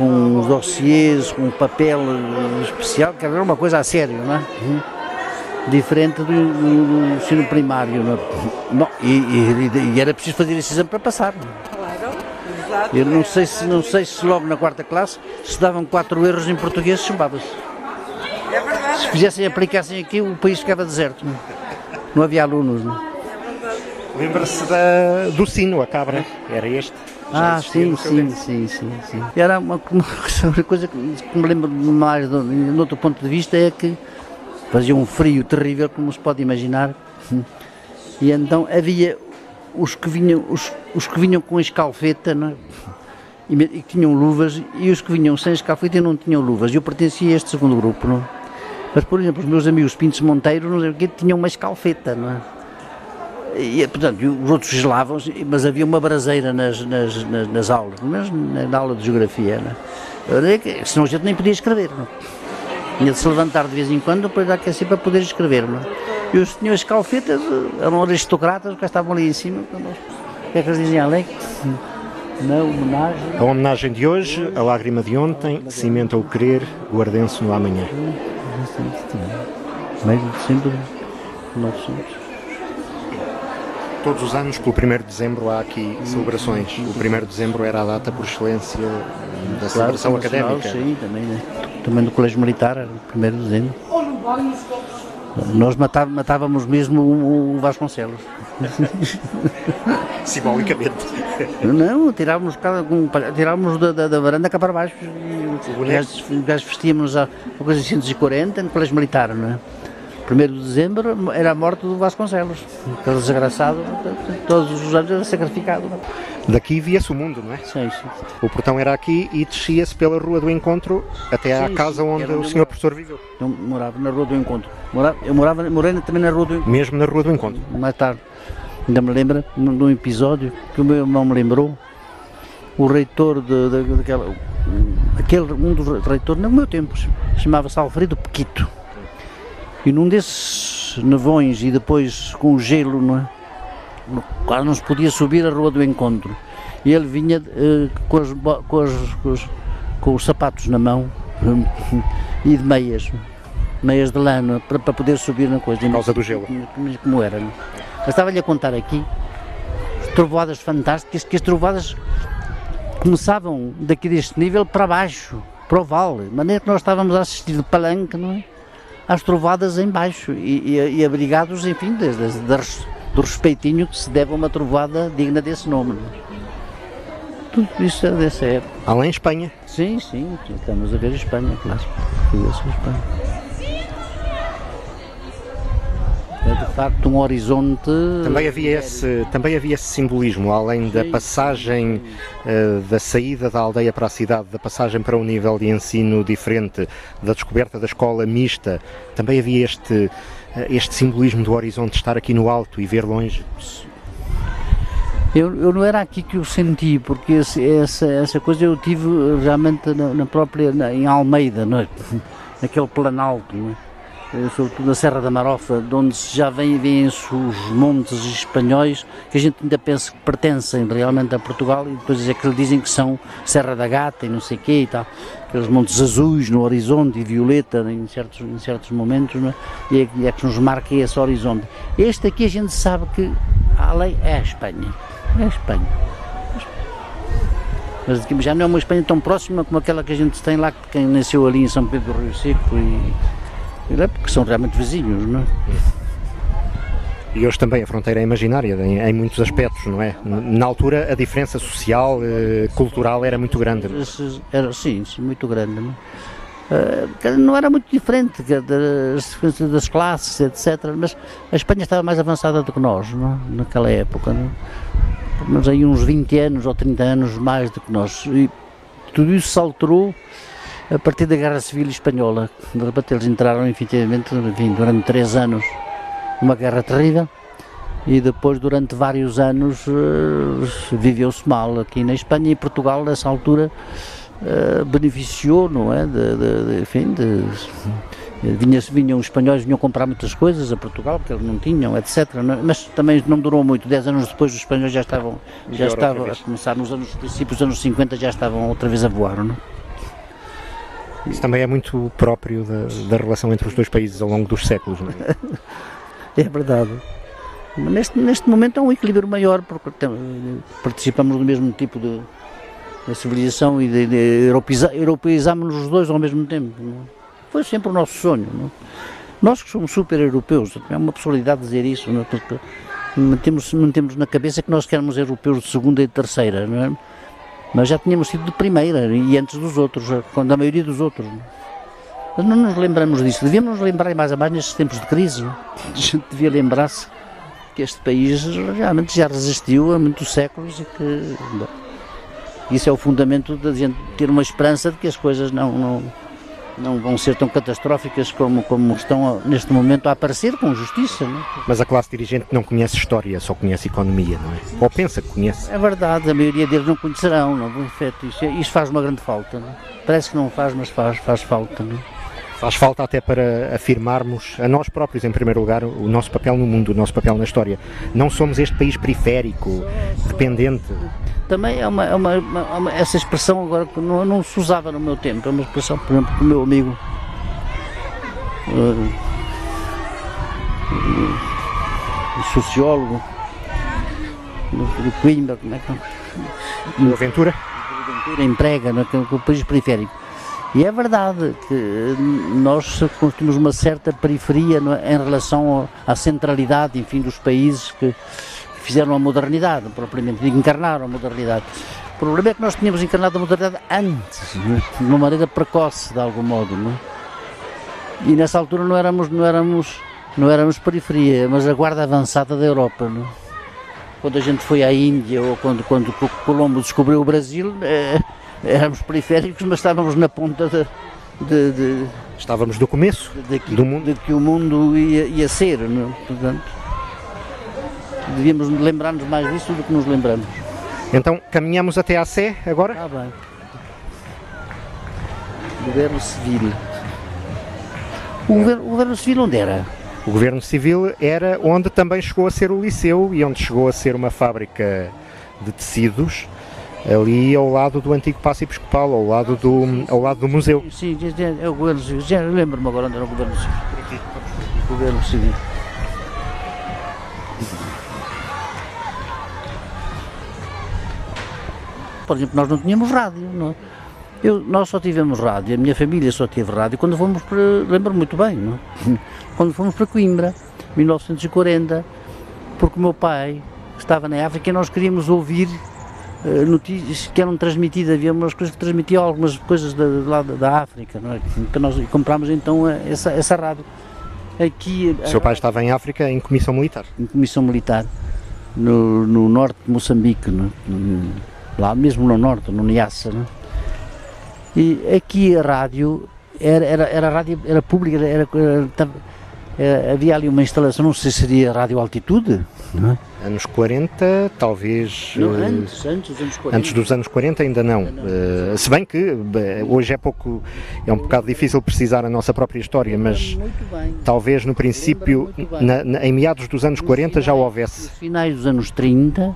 com os dossiês, com papel especial, que era uma coisa a sério, não é? Diferente do, do- do ensino primário. Não é? Bom, e, e- e era preciso fazer esse exame para passar. Claro, exato. Eu não sei se, não sei se logo na quarta classe se davam quatro erros em português, chumbava-se. É verdade. Se fizessem, aplicassem aqui, o país ficava deserto. Não, não havia alunos. Não? Lembra-se da- do sino, a cabra. Era este. Ah, existia sim, sim, sim, sim, sim. Era uma, uma *laughs* coisa que, me lembro mais, de, de outro ponto de vista, é que fazia um frio terrível, como se pode imaginar. E então havia os que vinham, os, os que vinham com escalfeta, não é? e, e que tinham luvas, e os que vinham sem escalfeta e não tinham luvas. Eu pertencia a este segundo grupo, não é? Mas, por exemplo, os meus amigos Pintos Monteiro, não sei o quê, tinham uma escalfeta, não é? E, portanto, os outros gelavam-se, mas havia uma braseira nas, nas, nas, nas aulas, menos na, na aula de geografia, é? Que- Senão a gente nem podia escrever, não é? Tinha de se levantar de vez em quando para aquecer para poder escrever, não é? E os as calfetas eh, eram aristocratas, que estavam ali em cima, eles- o que é que eles diziam? Na homenagem. A homenagem de hoje, a lágrima de ontem, cimenta o querer, guardense no amanhã. Meio de sempre, 900. Todos os anos, pelo 1 de dezembro, há aqui celebrações. O 1 de dezembro era a data por excelência da celebração académica. Sim, também, né? também do Colégio Militar, era o 1 de dezembro. Nós matávamos, mesmo o, Vasconcelos. *laughs* Simbolicamente. Não, tirávamos, tirávamos da, da, da varanda cá para baixo. Gajos vestíamos a coisa de 140 no colégio militar, não é? 1 de dezembro era a morte do Vasconcelos. Aquele desgraçado, todos os anos era sacrificado. Daqui via-se o mundo, não é? Sim, sim. O portão era aqui e descia-se pela Rua do Encontro até à sim, casa onde o senhor professor viveu. Eu morava na Rua do Encontro. Morava, eu morava, morei também na Rua do Encontro. Mesmo na Rua do Encontro? Mais tarde. Ainda me lembra de um episódio que o meu irmão me lembrou. O reitor de, de, daquela. Aquele, um dos reitores, no meu tempo, chamava-se Alfredo Pequito e num desses nevões e depois com gelo, não é? quase não se podia subir a Rua do Encontro. E ele vinha uh, com, as, com, as, com, os, com, os, sapatos na mão *laughs* e de meias, meias de lã, para, para poder subir na coisa. Por causa do gelo. Como, era. Não? Mas estava-lhe a contar aqui trovoadas fantásticas, que as trovoadas começavam daqui deste nível para baixo, para o vale, de maneira que nós estávamos a assistir de palanque, não é? Às trovadas em baixo e, e, e abrigados, enfim, de, de, de, do respeitinho que se deve a uma trovada digna desse nome. Tudo isso é dessa época. Além Espanha? Sim, sim, estamos a ver Espanha, claro. a Espanha. É de facto um horizonte. Também havia esse, também havia esse simbolismo, além da passagem uh, da saída da aldeia para a cidade, da passagem para um nível de ensino diferente, da descoberta da escola mista, também havia este, uh, este simbolismo do horizonte, estar aqui no alto e ver longe. Eu, eu não era aqui que eu senti, porque esse, essa, essa coisa eu tive realmente na, na própria, na, em Almeida, não é? *laughs* naquele planalto. Não é? Eh, sobretudo na Serra da Marofa, de onde já vêm, vêm os montes espanhóis, que a gente ainda pensa que pertencem realmente a Portugal, e depois é que dizem que são Serra da Gata e não sei o quê e tal, aqueles montes azuis no horizonte e violeta em certos, em certos momentos, é? e, é, e é que nos marca esse horizonte. Este aqui a gente sabe que a lei é a Espanha, é a Espanha. Mas já não é uma Espanha tão próxima como aquela que a gente tem lá, que quem nasceu ali em São Pedro do Rio Seco e é porque são realmente vizinhos, não é? E hoje também a fronteira é imaginária em, em, muitos aspectos, não é? Na altura a diferença social, eh, cultural era muito grande. É? Era, sim, muito grande. Não, é? uh, não era muito diferente das, das classes, etc. Mas a Espanha estava mais avançada do que nós, não é? naquela época. Não? Mas aí uns 20 anos ou 30 anos mais do que nós. E tudo isso se alterou a partir da Guerra Civil Espanhola. De repente eles entraram efetivamente enfim, durante três anos uma guerra terrível e depois durante vários anos uh, viveu-se mal aqui na Espanha e Portugal nessa altura uh, beneficiou, não é? De, de, de enfim, de, vinha, vinham os espanhóis vinham comprar muitas coisas a Portugal porque eles não tinham, etc. Mas também não durou muito, dez anos depois os espanhóis já estavam, já estavam a começar nos anos princípios dos anos 50 já estavam outra vez a voar, não é? Isso também é muito próprio da, da relação entre os dois países ao longo dos séculos, não é? *laughs* é verdade. Neste, neste momento há um equilíbrio maior, porque participamos do mesmo tipo de, de civilização e de, de europeiza, europeizamos os dois ao mesmo tempo. Não? É? Foi sempre o nosso sonho. Não? É? Nós que somos super europeus, é uma possibilidade de dizer isso, não? porque mantemos, mantemos na cabeça que nós queremos europeus de segunda e de terceira. Não é? Mas já tínhamos sido de primeira e antes dos outros, quando a maioria dos outros. Mas não nos lembramos disso, devíamos nos lembrar mais a mais nestes tempos de crise. *laughs* A gente devia lembrar-se que este país realmente já resistiu há muitos séculos e que bom, isso é o fundamento da gente ter uma esperança de que as coisas não, não não vão ser tão catastróficas como, como estão neste momento a aparecer com justiça. Não? É? Mas a classe dirigente não conhece história, só conhece economia, não é? Ou pensa que conhece. É verdade, a maioria deles não conhecerão, não, é? efeito, isso, isso faz uma grande falta. Não? É? Parece que não faz, mas faz, faz falta. Não? Faz falta até para afirmarmos a nós próprios, em primeiro lugar, o nosso papel no mundo, o nosso papel na história. Não somos este país periférico, dependente também é uma, é uma, uma, essa expressão agora que não, não, se usava no meu tempo, é uma expressão, por exemplo, que o meu amigo uh, uh, sociólogo do Coimbra, como é que o Aventura? Aventura emprega no, no país periférico. E é verdade que nós temos uma certa periferia é, em relação à centralidade, enfim, dos países que fizeram a modernidade, propriamente, encarnaram a modernidade. O problema é que nós tínhamos encarnado a modernidade antes, de uma maneira precoce, de algum modo, não é? E nessa altura não éramos, não éramos, não éramos periferia, mas a guarda avançada da Europa, não é? Quando a gente foi à Índia ou quando, quando Colombo descobriu o Brasil, é, éramos periféricos, mas estávamos na ponta de, de, de estávamos do começo de, de, do mundo. de que o mundo ia, ia ser, não? É? portanto devíamos lembrar-nos mais disso do que nos lembramos. Então caminhamos até à Sé agora? Está bem. Governo Civil. O governo, o governo Civil onde era? O Governo Civil era onde também chegou a ser o Liceu e onde chegou a ser uma fábrica de tecidos ali ao lado do antigo Passo Episcopal, ao lado do, ao lado do museu. Sim, é o Governo Civil. Já lembro-me agora onde era o Governo Civil. O Governo Civil. Por exemplo, nós não tínhamos rádio, não é? eu, nós só tivemos rádio, a minha família só teve rádio quando fomos para, lembro muito bem, não? É? *laughs* quando fomos para Coimbra, 1940, porque o meu pai estava na África e nós queríamos ouvir notícias que eram transmitidas, havia umas coisas que transmitiam algumas coisas da, lá da, África, não é? que nós comprámos então essa, essa rádio. Aqui, o seu pai estava em África em comissão militar? Em comissão militar, no, no norte de Moçambique, no, lá mesmo no norte, no Niassa. Né? E aqui a rádio era, era, era rádio era pública, era, era, havia ali uma instalação, não sei se seria rádio altitude, não é? Anos 40, talvez. Não, eh, antes, antes dos anos 40. Antes dos anos 40 ainda não. Ainda não. Uh, se bem que hoje é pouco, é um bocado difícil precisar a nossa própria história, mas talvez no princípio, na, na, em meados dos anos 40 já houvesse. Nos finais dos anos 30,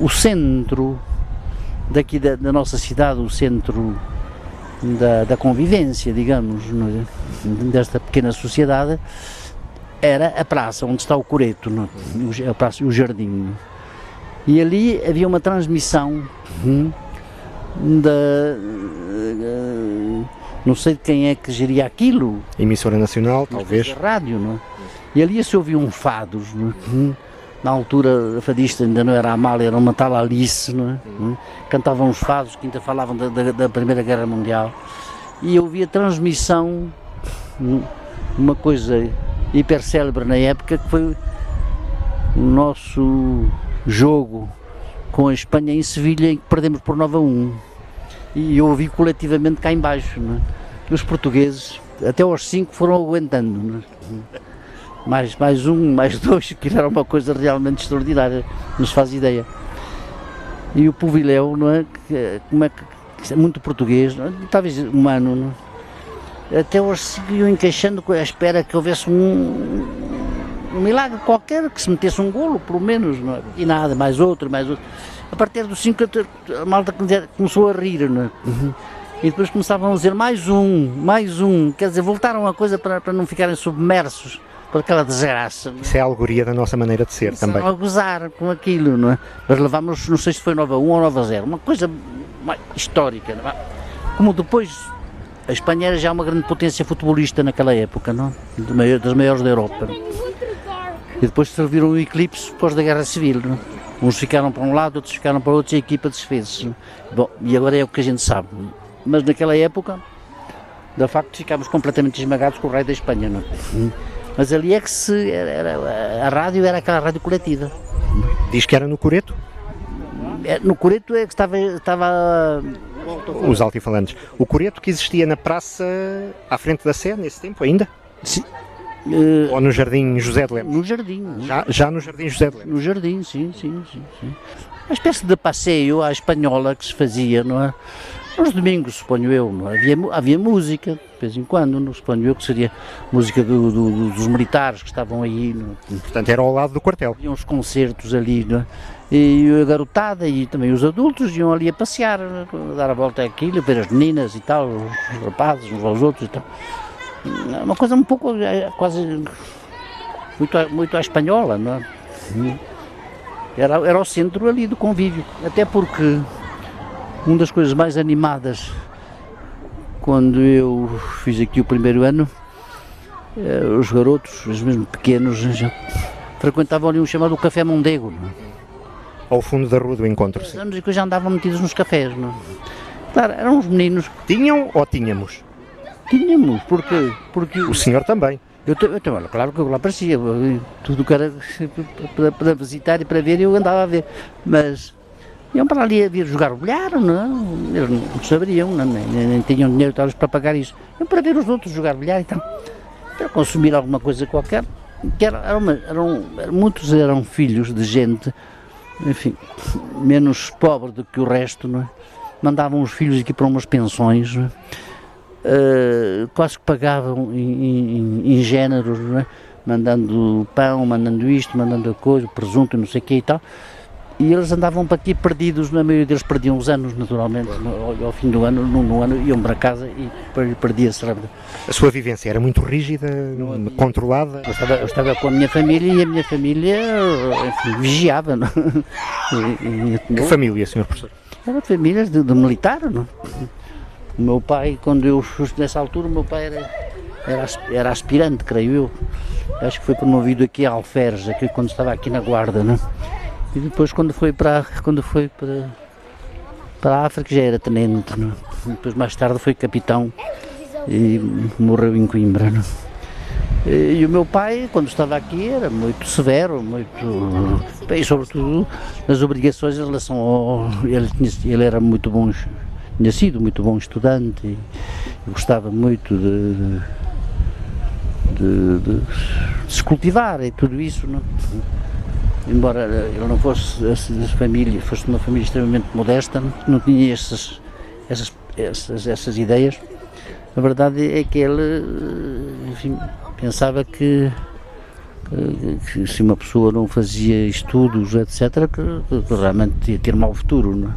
o centro daqui da, da nossa cidade, o centro da, da convivência, digamos, é? desta pequena sociedade, era a praça onde está o coreto? É? a praça, o jardim. E ali havia uma transmissão hum, da. Não sei de quem é que geria aquilo. Emissora Nacional, talvez. Rádio, não é? E ali se ouviam fados. Não é? Hum na altura a fadista ainda não era a Amália, era uma tal Alice, não é? Uhum. Cantavam os fados que ainda falavam da, da, da, Primeira Guerra Mundial. E eu via transmissão, uma coisa hiper célebre na época, que foi o nosso jogo com a Espanha em Sevilha, em que perdemos por 9 a 1. E eu ouvi coletivamente cá embaixo, é? E os portugueses, até aos 5, foram aguentando, não é? mais, mais um, mais dois, que era uma coisa realmente extraordinária, não se faz ideia. E o Povileu, não é? Como é que. É muito português, é? talvez humano, não é? Até hoje seguiu encaixando com a espera que houvesse um, um milagre qualquer, que se metesse um golo, pelo menos, não é? E nada, mais outro, mais outro. A partir dos 5 a malta começou a rir, não é? Uhum. E depois começavam a dizer mais um, mais um, quer dizer, voltaram a coisa para, para não ficarem submersos por aquela desgraça. Isso é a alegoria da nossa maneira de ser também. A gozar com aquilo, não é? Mas levámos, não sei se foi Nova 1 ou Nova 0, uma coisa histórica, não é? Como depois a Espanha era já uma grande potência futebolista naquela época, não? Das maiores da Europa. E depois serviram o eclipse depois da Guerra Civil, não? Uns ficaram para um lado, outros ficaram para outro e a equipa desfez-se. Bom, e agora é o que a gente sabe. Mas naquela época, de facto, ficámos completamente esmagados com o rei da Espanha, não? Mas ali é que se. Era, era, a rádio era aquela rádio coletiva. Diz que era no Coreto? É, no Coreto é que estava. estava os altifalantes. O Coreto que existia na praça à frente da Sé nesse tempo ainda? Sim. Uh, Ou no Jardim José de Lemos? No Jardim. Já, já no Jardim José de Lemos? No Jardim, sim, sim, sim, sim. Uma espécie de passeio à espanhola que se fazia, não é? Nos domingos, suponho eu, não é? havia, havia música, de vez em quando, não suponho eu que seria música do, do, dos militares que estavam aí. Não? Portanto, era ao lado do quartel. Havia uns concertos ali, não é? E a garotada e também os adultos iam ali a passear, a dar a volta àquilo, ver as meninas e tal, os rapazes uns aos outros e tal. Uma coisa um pouco, é, quase, muito, muito à espanhola, não é? Era, era o centro ali do convívio, até porque uma das coisas mais animadas quando eu fiz aqui o primeiro ano, eh, os garotos, os mesmo pequenos, frequentavam ali um chamado Café Mondego. Não? é? Ao fundo da rua do encontro, sim. Anos e que já andavam metidos nos cafés. Não? é? Claro, eram uns meninos que Tinham ou tínhamos? tínhamos, porque, porque O senhor também. Eu, eu, claro que eu lá aparecia, tudo que era *laughs* para, para visitar e para ver, eu andava a ver. Mas iam para ali a vir jogar o bilhar, não? Eles não sabiam, não, nem, nem- nem tinham dinheiro talvez para pagar isso. Iam para ver os outros jogar bilhar e tal, para consumir alguma coisa qualquer. Que era, era uma- eram- muitos eram filhos de gente, enfim, menos pobre do que o resto, não é? Mandavam os filhos aqui para umas pensões, é? Uh, quase que pagavam em, em, em géneros, é? mandando pão, mandando isto, mandando coisa, presunto, não sei o que e tal. E eles andavam para aqui perdidos, na maioria deles perdiam os anos, naturalmente, no- ao, fim do ano, no, no ano, iam para casa e per- perdia-se rápido. A sua vivência era muito rígida, controlada. Eu estava, eu estava com a minha família e a minha família, enfim, vigiava, não? *laughs* E- e- e- Que família, senhor professor? eram famílias de, de militar, não? O meu pai, quando eu nessa altura, o meu pai era, era, era aspirante, creio eu. Acho que foi promovido aqui a Alferes, aqui, quando estava aqui na guarda, não? E depois quando foi para quando foi para para a África já era tenente? E Depois mais tarde foi capitão e morreu em Coimbra, não? E o meu pai, quando estava aqui, era muito severo, muito. E, sobretudo, nas obrigações em relação ao. Ele, tinha- ele era muito bom, tinha sido muito bom estudante e, gostava muito de. de, de se cultivar e tudo isso? Embora ele não fosse de família, fosse de uma família extremamente modesta, não, tinha essas, essas, essas, essas ideias. A verdade é que ele, enfim, pensava que, que- se uma pessoa não fazia estudos, etc., que, que realmente ia ter mau futuro. Não é?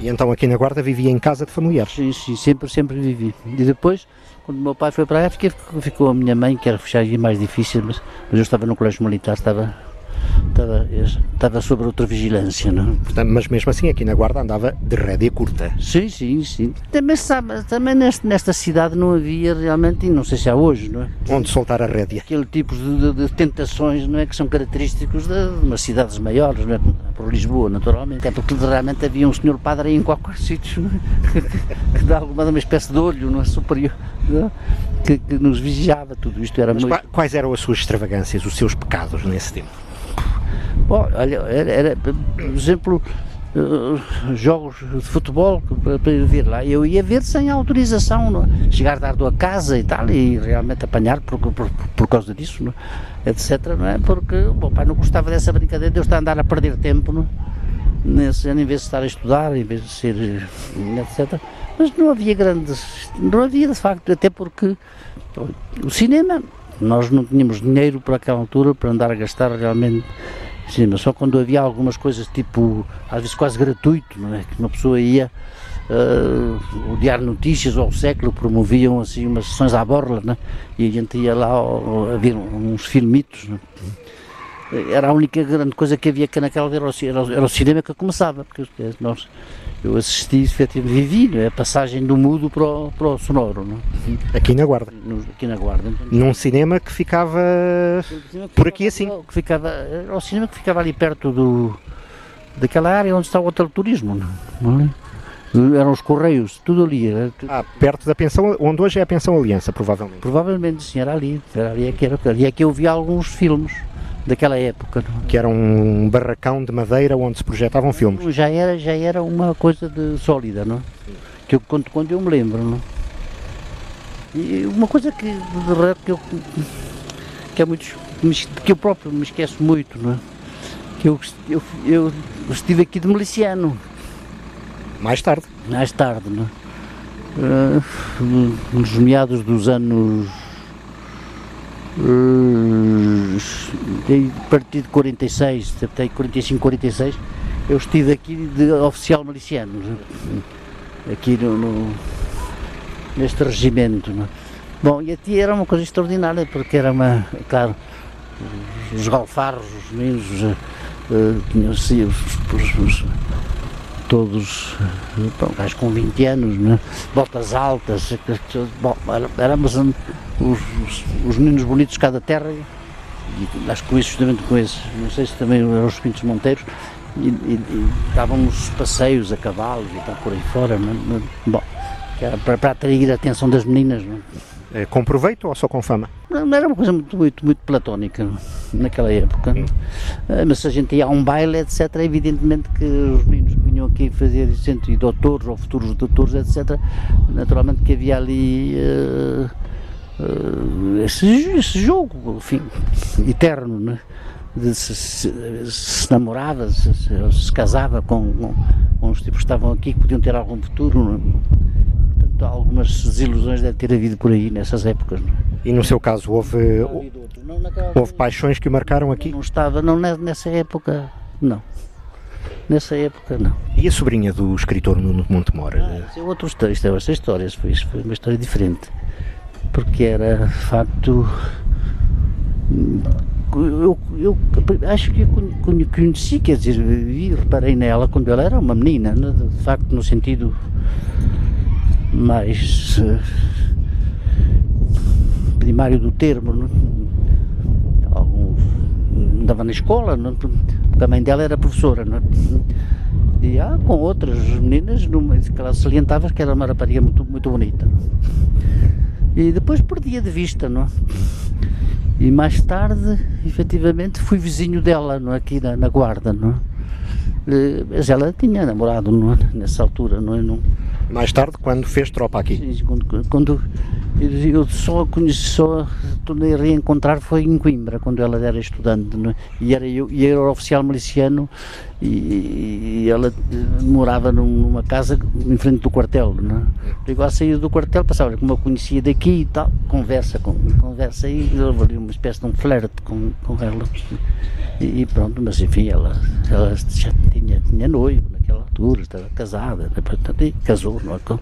E então aqui na Guarda vivia em casa de familiares. Sim, sim, sempre, sempre vivi. E depois, quando o meu pai foi para a África, ficou a minha mãe, que era fechar mais difícil, mas, mas eu estava no colégio militar, estava, estava, estava sob outra vigilância. Não? é? Portanto, mas mesmo assim aqui na Guarda andava de rédea curta. Sim, sim, sim. Também, sabe, também neste, nesta cidade não havia realmente, e não sei se há hoje, não é? Onde soltar a rédea. aquele tipo de, de- de tentações não é, que são característicos de, de umas cidades maiores, não é? por Lisboa, naturalmente. Até porque realmente havia um senhor padre aí em qualquer *laughs* sítio não é? que, que dá alguma uma espécie de olho não é? superior não é? Que, que nos vigiava. Tudo isto era Mas muito. qua- quais eram as suas extravagâncias, os seus pecados nesse tempo? Bom, olha, era, era, por exemplo, eh, jogos de futebol para, ir ver lá. Eu ia ver sem autorização, não é? chegar tarde à casa e tal, e realmente apanhar por, por, por causa disso, não é? etc. Não é? Porque o meu pai não gostava dessa brincadeira de eu estar a andar a perder tempo, não é? Nesse, em vez de estar a estudar, em vez de ser, eh, etc. Mas não havia grandes, não havia de facto, até porque o cinema, nós não tínhamos dinheiro para aquela altura para andar a gastar realmente cinema, só quando havia algumas coisas tipo, às vezes quase gratuito, não é? Que uma pessoa ia, eh, o Diário Notícias ou o Século promoviam assim umas sessões à borla, né? E a gente ia lá a ver uns filmitos, né? Era a única grande coisa que havia que naquela era era era o cinema que começava, porque nós, eu assisti, efetivamente, vivi, é? a passagem do mudo para o, para o sonoro, não é? Aqui na Guarda. No- aqui na Guarda. Então, Num cinema que ficava por aqui assim. que ficava, era o cinema que ficava ali perto do, daquela área onde está o hotel turismo. Não é? Eram os correios, tudo ali. era Ah, perto da pensão, onde hoje é a pensão Aliança, provavelmente. Provavelmente sim, era ali. Era ali é que, era, ali é que eu vi alguns filmes daquela época. não é? Que era um barracão de madeira onde se projetavam filmes. Já era, já era uma coisa de sólida, não é? Que eu conto quando eu me lembro, não é? E uma coisa que de resto que eu que é muito que eu próprio me esqueço muito, não é? Que eu, eu, eu estive aqui de miliciano Mais tarde. mais tarde, não é? Ah, nos meados dos anos ah, a partir de 46, até 45, 46, eu estive aqui de oficial miliciano, é? aqui no, no- neste regimento. é? Bom, e aqui era uma coisa extraordinária, porque era uma, claro, os galfarros, os meninos, eh, eh, tinham assim, os, os- os- todos, bom, gajos com 20 anos, né? botas altas, bom, éramos os, os, os meninos bonitos de cada terra e acho que isso justamente com esses, não sei se também eram os Pintos Monteiros, e, e, e dávamos passeios a cavalo e tal por aí fora, não, bom, para, para atrair a atenção das meninas. Não? É, com proveito ou só com fama? Não, era uma coisa muito, muito, muito platónica naquela época. Hum. Mas se a gente ia a um baile, etc., evidentemente que os meninos que vinham aqui fazer e doutores ou futuros doutores, etc., naturalmente que havia ali. Uh, uh, esse, esse, jogo, enfim, eterno, né? de se, se, se namorava, se, se, casava com, com, com, os tipos que estavam aqui que podiam ter algum futuro. Né? Portanto, algumas desilusões deve ter havido por aí nessas épocas. Né? E no seu caso houve, não, houve paixões que o marcaram aqui? Não estava, não nessa época, não. Nessa época, não. E a sobrinha do escritor Nuno de Montemor? Ah, é outro texto, esta história, foi, foi uma história diferente. Porque era, de facto, eu, eu acho que eu conheci, quer dizer, vi, reparei nela quando ela era uma menina, né, de facto, no sentido mais uh, primário do termo. Não? Algum, andava na escola, não? porque a mãe dela era professora. Não? E ah, com outras meninas, numa, que ela salientava que era uma rapariga muito, muito bonita. E depois perdia de vista, não? E mais tarde, efetivamente, fui vizinho dela, não? aqui na, na Guarda. Não? Mas ela tinha namorado não? nessa altura, não é? Não, mais tarde, quando fez tropa aqui? Sim, quando, quando eu só conheci, só tornei a reencontrar foi em Coimbra, quando ela era estudante, é? e era eu, e era oficial miliciano, e, e, ela morava numa casa em frente do quartel, não é? Igual a sair do quartel, passava como eu conhecia daqui e tal, conversa, com, conversa, e houve uma espécie de um flerte com, com ela, e, e, pronto, mas enfim, ela, ela já tinha, tinha noivo naquela altura, estava casada, né? portanto, casou não é? com,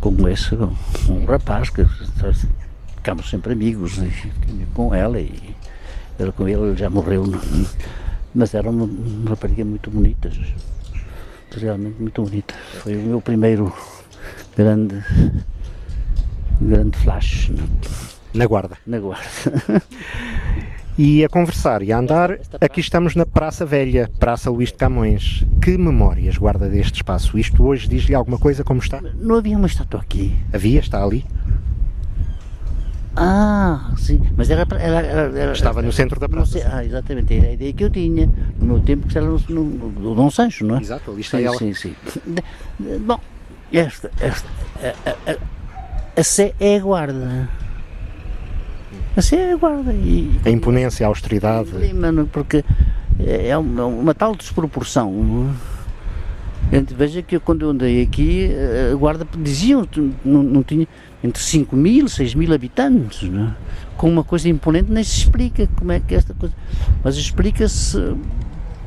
com esse, com um rapaz que ficámos sempre amigos e, com ela e ele com ele, ele já morreu, não? É? mas era uma, uma rapariga muito bonita, realmente muito bonita. Foi o meu primeiro grande, grande flash. Não? Na guarda. Na guarda. *laughs* E a conversar e a andar, aqui estamos na Praça Velha, Praça Luís de Camões. Que memórias guarda deste espaço? Isto hoje diz-lhe alguma coisa como está? Não havia uma estátua aqui. Havia, está ali. Ah, sim, mas era, era, era, era Estava no centro da praça. Sei, ah, exatamente, era a ideia que eu tinha no meu tempo que era no, no, no Dom Sancho, não é? Exato, ali está sim, ela. Sim, sim. Bom, esta, esta, a, a, a, a Sé é a guarda. Assim é guarda. E, a imponência, a austeridade. Mano, porque é uma, uma tal desproporção. Gente, veja que eu, quando eu andei aqui, a guarda diziam não, não tinha entre 5 mil, 6 mil habitantes, é? com uma coisa imponente, nem se explica como é que é esta coisa. Mas explica-se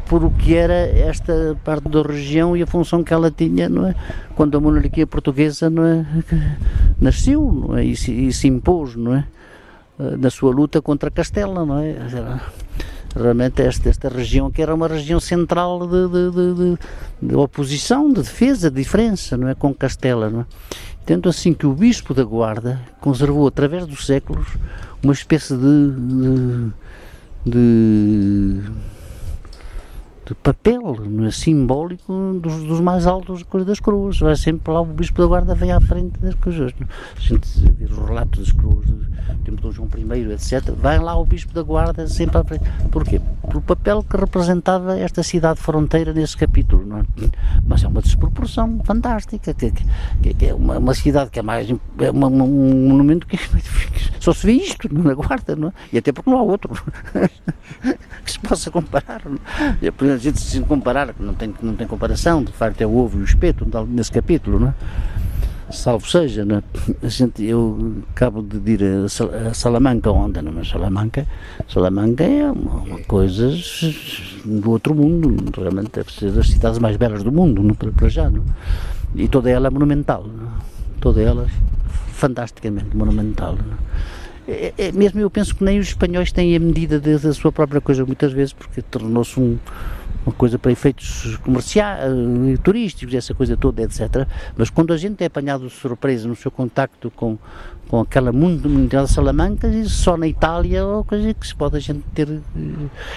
por o que era esta parte da região e a função que ela tinha, não é? Quando a monarquia portuguesa não é? *laughs* nasceu, não é? E se, e se impôs, não é? Eh, na sua luta contra Castela, não é? Realmente esta, esta região que era uma região central de, de, de, de, oposição, de defesa, de diferença, não é? Com Castela, não é? Tanto assim que o Bispo da Guarda conservou, através dos séculos, uma espécie de, de de papel não é? simbólico dos, dos mais altos das cruas. Vai sempre lá o Bispo da Guarda vem à frente das. Não? A gente vê os relatos das do tempo de João I, etc. Vai lá o Bispo da Guarda sempre à frente. Porquê? Pelo papel que representava esta cidade fronteira nesse capítulo. É? Mas é uma desproporção fantástica. Que, que, que é uma, uma, cidade que é mais. É uma, um monumento que só se vê isto na Guarda, não é? E até porque não há outro *laughs* que se possa comparar. Não é? Gente se comparar, não tem, não tem comparação, de facto é o ovo e o espeto nesse capítulo, não é? Salvo seja, é? a gente, eu acabo de ir a Salamanca ontem, não é? Salamanca, Salamanca é uma, uma coisa do outro mundo, realmente deve ser das cidades mais belas do mundo, não, para, para já, não? e toda ela é monumental, não? toda ela fantasticamente monumental. É, é, mesmo eu penso que nem os espanhóis têm a medida da sua própria coisa muitas vezes, porque tornou-se um, uma coisa para efeitos comerciais, eh, turísticos, essa coisa toda, etc. Mas quando a gente é apanhado de surpresa no seu contacto com, com aquela mundo mundial de Salamanca, só na Itália ou coisa que se pode a gente ter uh,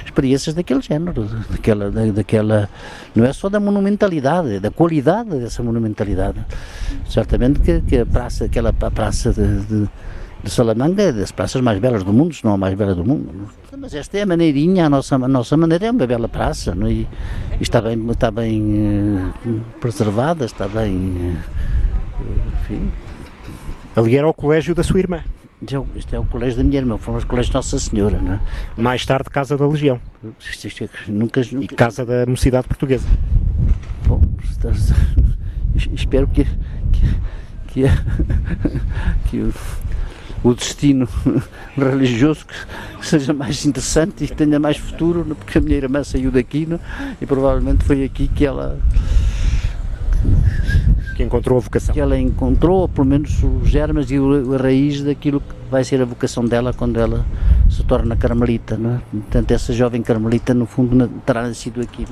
experiências daquele género, daquela, da, daquela, não é só da monumentalidade, é da qualidade dessa monumentalidade. Certamente que, que a praça, aquela praça de, de de Salamanca é das praças mais belas do mundo, se não a mais bela do mundo. Não? Mas esta é a maneirinha, a nossa, a nossa maneira é uma bela praça não? É? E, e, está bem, está bem uh, preservada, está bem. Uh, enfim. Ali era o colégio da sua irmã. Este é o colégio da minha irmã, fomos o colégio Nossa Senhora, não é? Mais tarde, Casa da Legião. Nunca, nunca... E Casa da Mocidade Portuguesa. Bom, *laughs* espero que, que, que, que o destino *laughs* religioso que seja mais interessante e que tenha mais futuro, porque a minha irmã saiu daqui e provavelmente foi aqui que ela que encontrou a vocação. Que ela encontrou, pelo menos, os germes e a raiz daquilo que vai ser a vocação dela quando ela se torna carmelita. Não é? Portanto, essa jovem carmelita, no fundo, terá nascido aqui.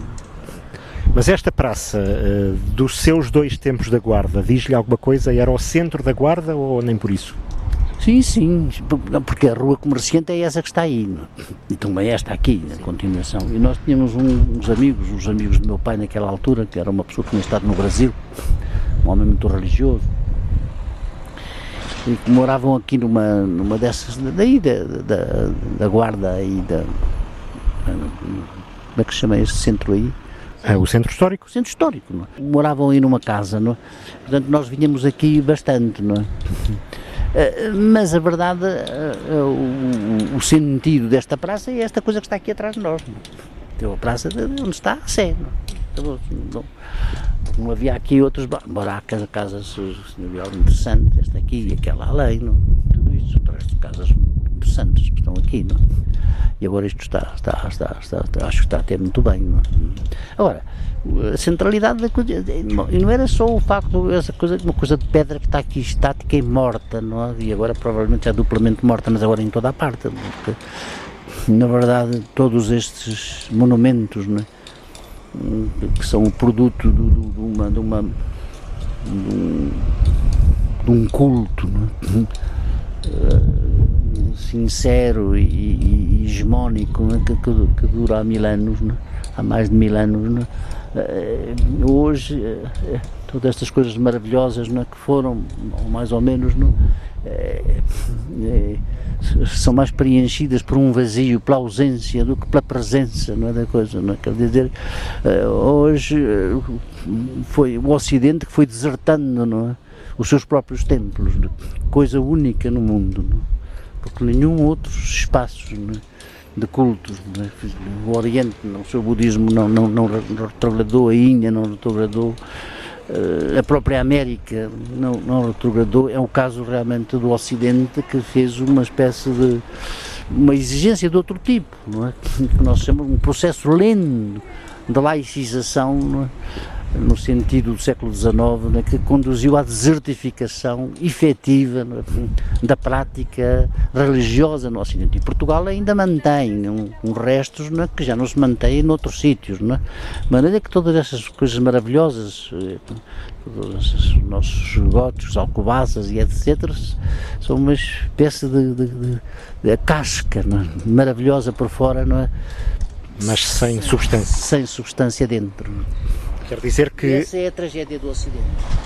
Mas esta praça, uh, dos seus dois tempos da guarda, diz-lhe alguma coisa? Era o centro da guarda ou nem por isso? Sim, sim, porque a rua comerciante é essa que está aí, e também esta aqui, na continuação. E nós tínhamos um, uns amigos, uns amigos do meu pai naquela altura, que era uma pessoa que tinha estado no Brasil, um homem muito religioso, e que moravam aqui numa, numa dessas, daí da, da, da guarda aí, da, como é que se chama esse centro aí? É, o centro histórico? O centro histórico, não é? Moravam aí numa casa, não é? Portanto, nós vinhamos aqui bastante, não é? *laughs* Eh, mas a verdade, eh, o, o, sentido desta praça é esta coisa que está aqui atrás de nós. Não? É? A praça onde está a Sé. Não, não, não havia aqui outros, embora há casas, casas interessantes, esta aqui e aquela além, não? tudo isso, o resto de casas interessantes que estão aqui. Não? E agora isto está, está, está, está, acho que está até muito bem. Agora, a centralidade da coisa. Não era só o facto, essa coisa, uma coisa de pedra que está aqui estática e morta, não é? E agora provavelmente é duplamente morta, mas agora em toda a parte. Porque, na verdade, todos estes monumentos, não é? que são o produto de, de, uma. De uma de um, de um culto é? sincero e, e, e hegemónico é? que, que, dura há mil anos, há mais de mil anos. Eh, hoje, eh, todas estas coisas maravilhosas é, que foram, mais ou menos, é, é, são mais preenchidas por um vazio, pela ausência, do que pela presença não é, da coisa. Não é? Quer dizer, hoje foi o Ocidente que foi desertando não é? os seus próprios templos, coisa única no mundo, não porque nenhum outros espaços. Não é? De cultos. Né? O Oriente, o seu budismo não, não, não retrogradou, a Índia não retrogradou, eh, a própria América não, não retrogradou. É o caso realmente do Ocidente que fez uma espécie de uma exigência de outro tipo, não é? *laughs* que nós chamamos um processo lento de laicização, não é? No sentido do século XIX, né, que conduziu à desertificação efetiva né, da prática religiosa no Ocidente. E Portugal ainda mantém um, um restos né, que já não se mantém noutros sítios. Né? De maneira que todas essas coisas maravilhosas, eh, todos os nossos góticos, alcobaças e etc., são uma espécie de, de, de, de casca né, maravilhosa por fora, não é? Mas sem substância. Sem substância dentro. Quer dizer que. Essa é a tragédia do Ocidente.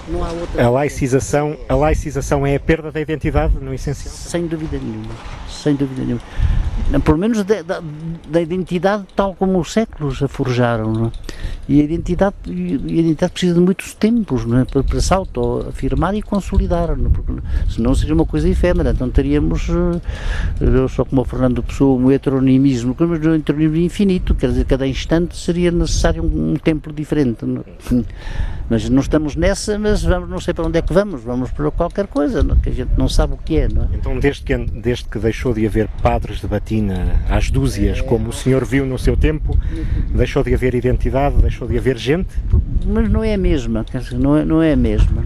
Não há outra. A laicização, a laicização é a perda da identidade, no essencial? Sem dúvida nenhuma. Sem dúvida nenhuma. Pelo menos da, da, da identidade tal como os séculos a forjaram. É? E a identidade, a identidade precisa de muitos tempos é? para, para se autoafirmar e consolidar. Não é? Porque, senão seria uma coisa efêmera. Então teríamos, eh, só como o Fernando Pessoa, um heteronimismo, mas um heteronimismo infinito. Quer dizer, cada instante seria necessário um, um templo diferente. 嗯。Mas não estamos nessa, mas vamos, não sei para onde é que vamos, vamos para qualquer coisa, não, que a gente não sabe o que é, não é? Então, desde que, desde que deixou de haver padres de batina às dúzias, como o senhor viu no seu tempo, deixou de haver identidade, deixou de haver gente? Mas não é a mesma, não é, não é a mesma,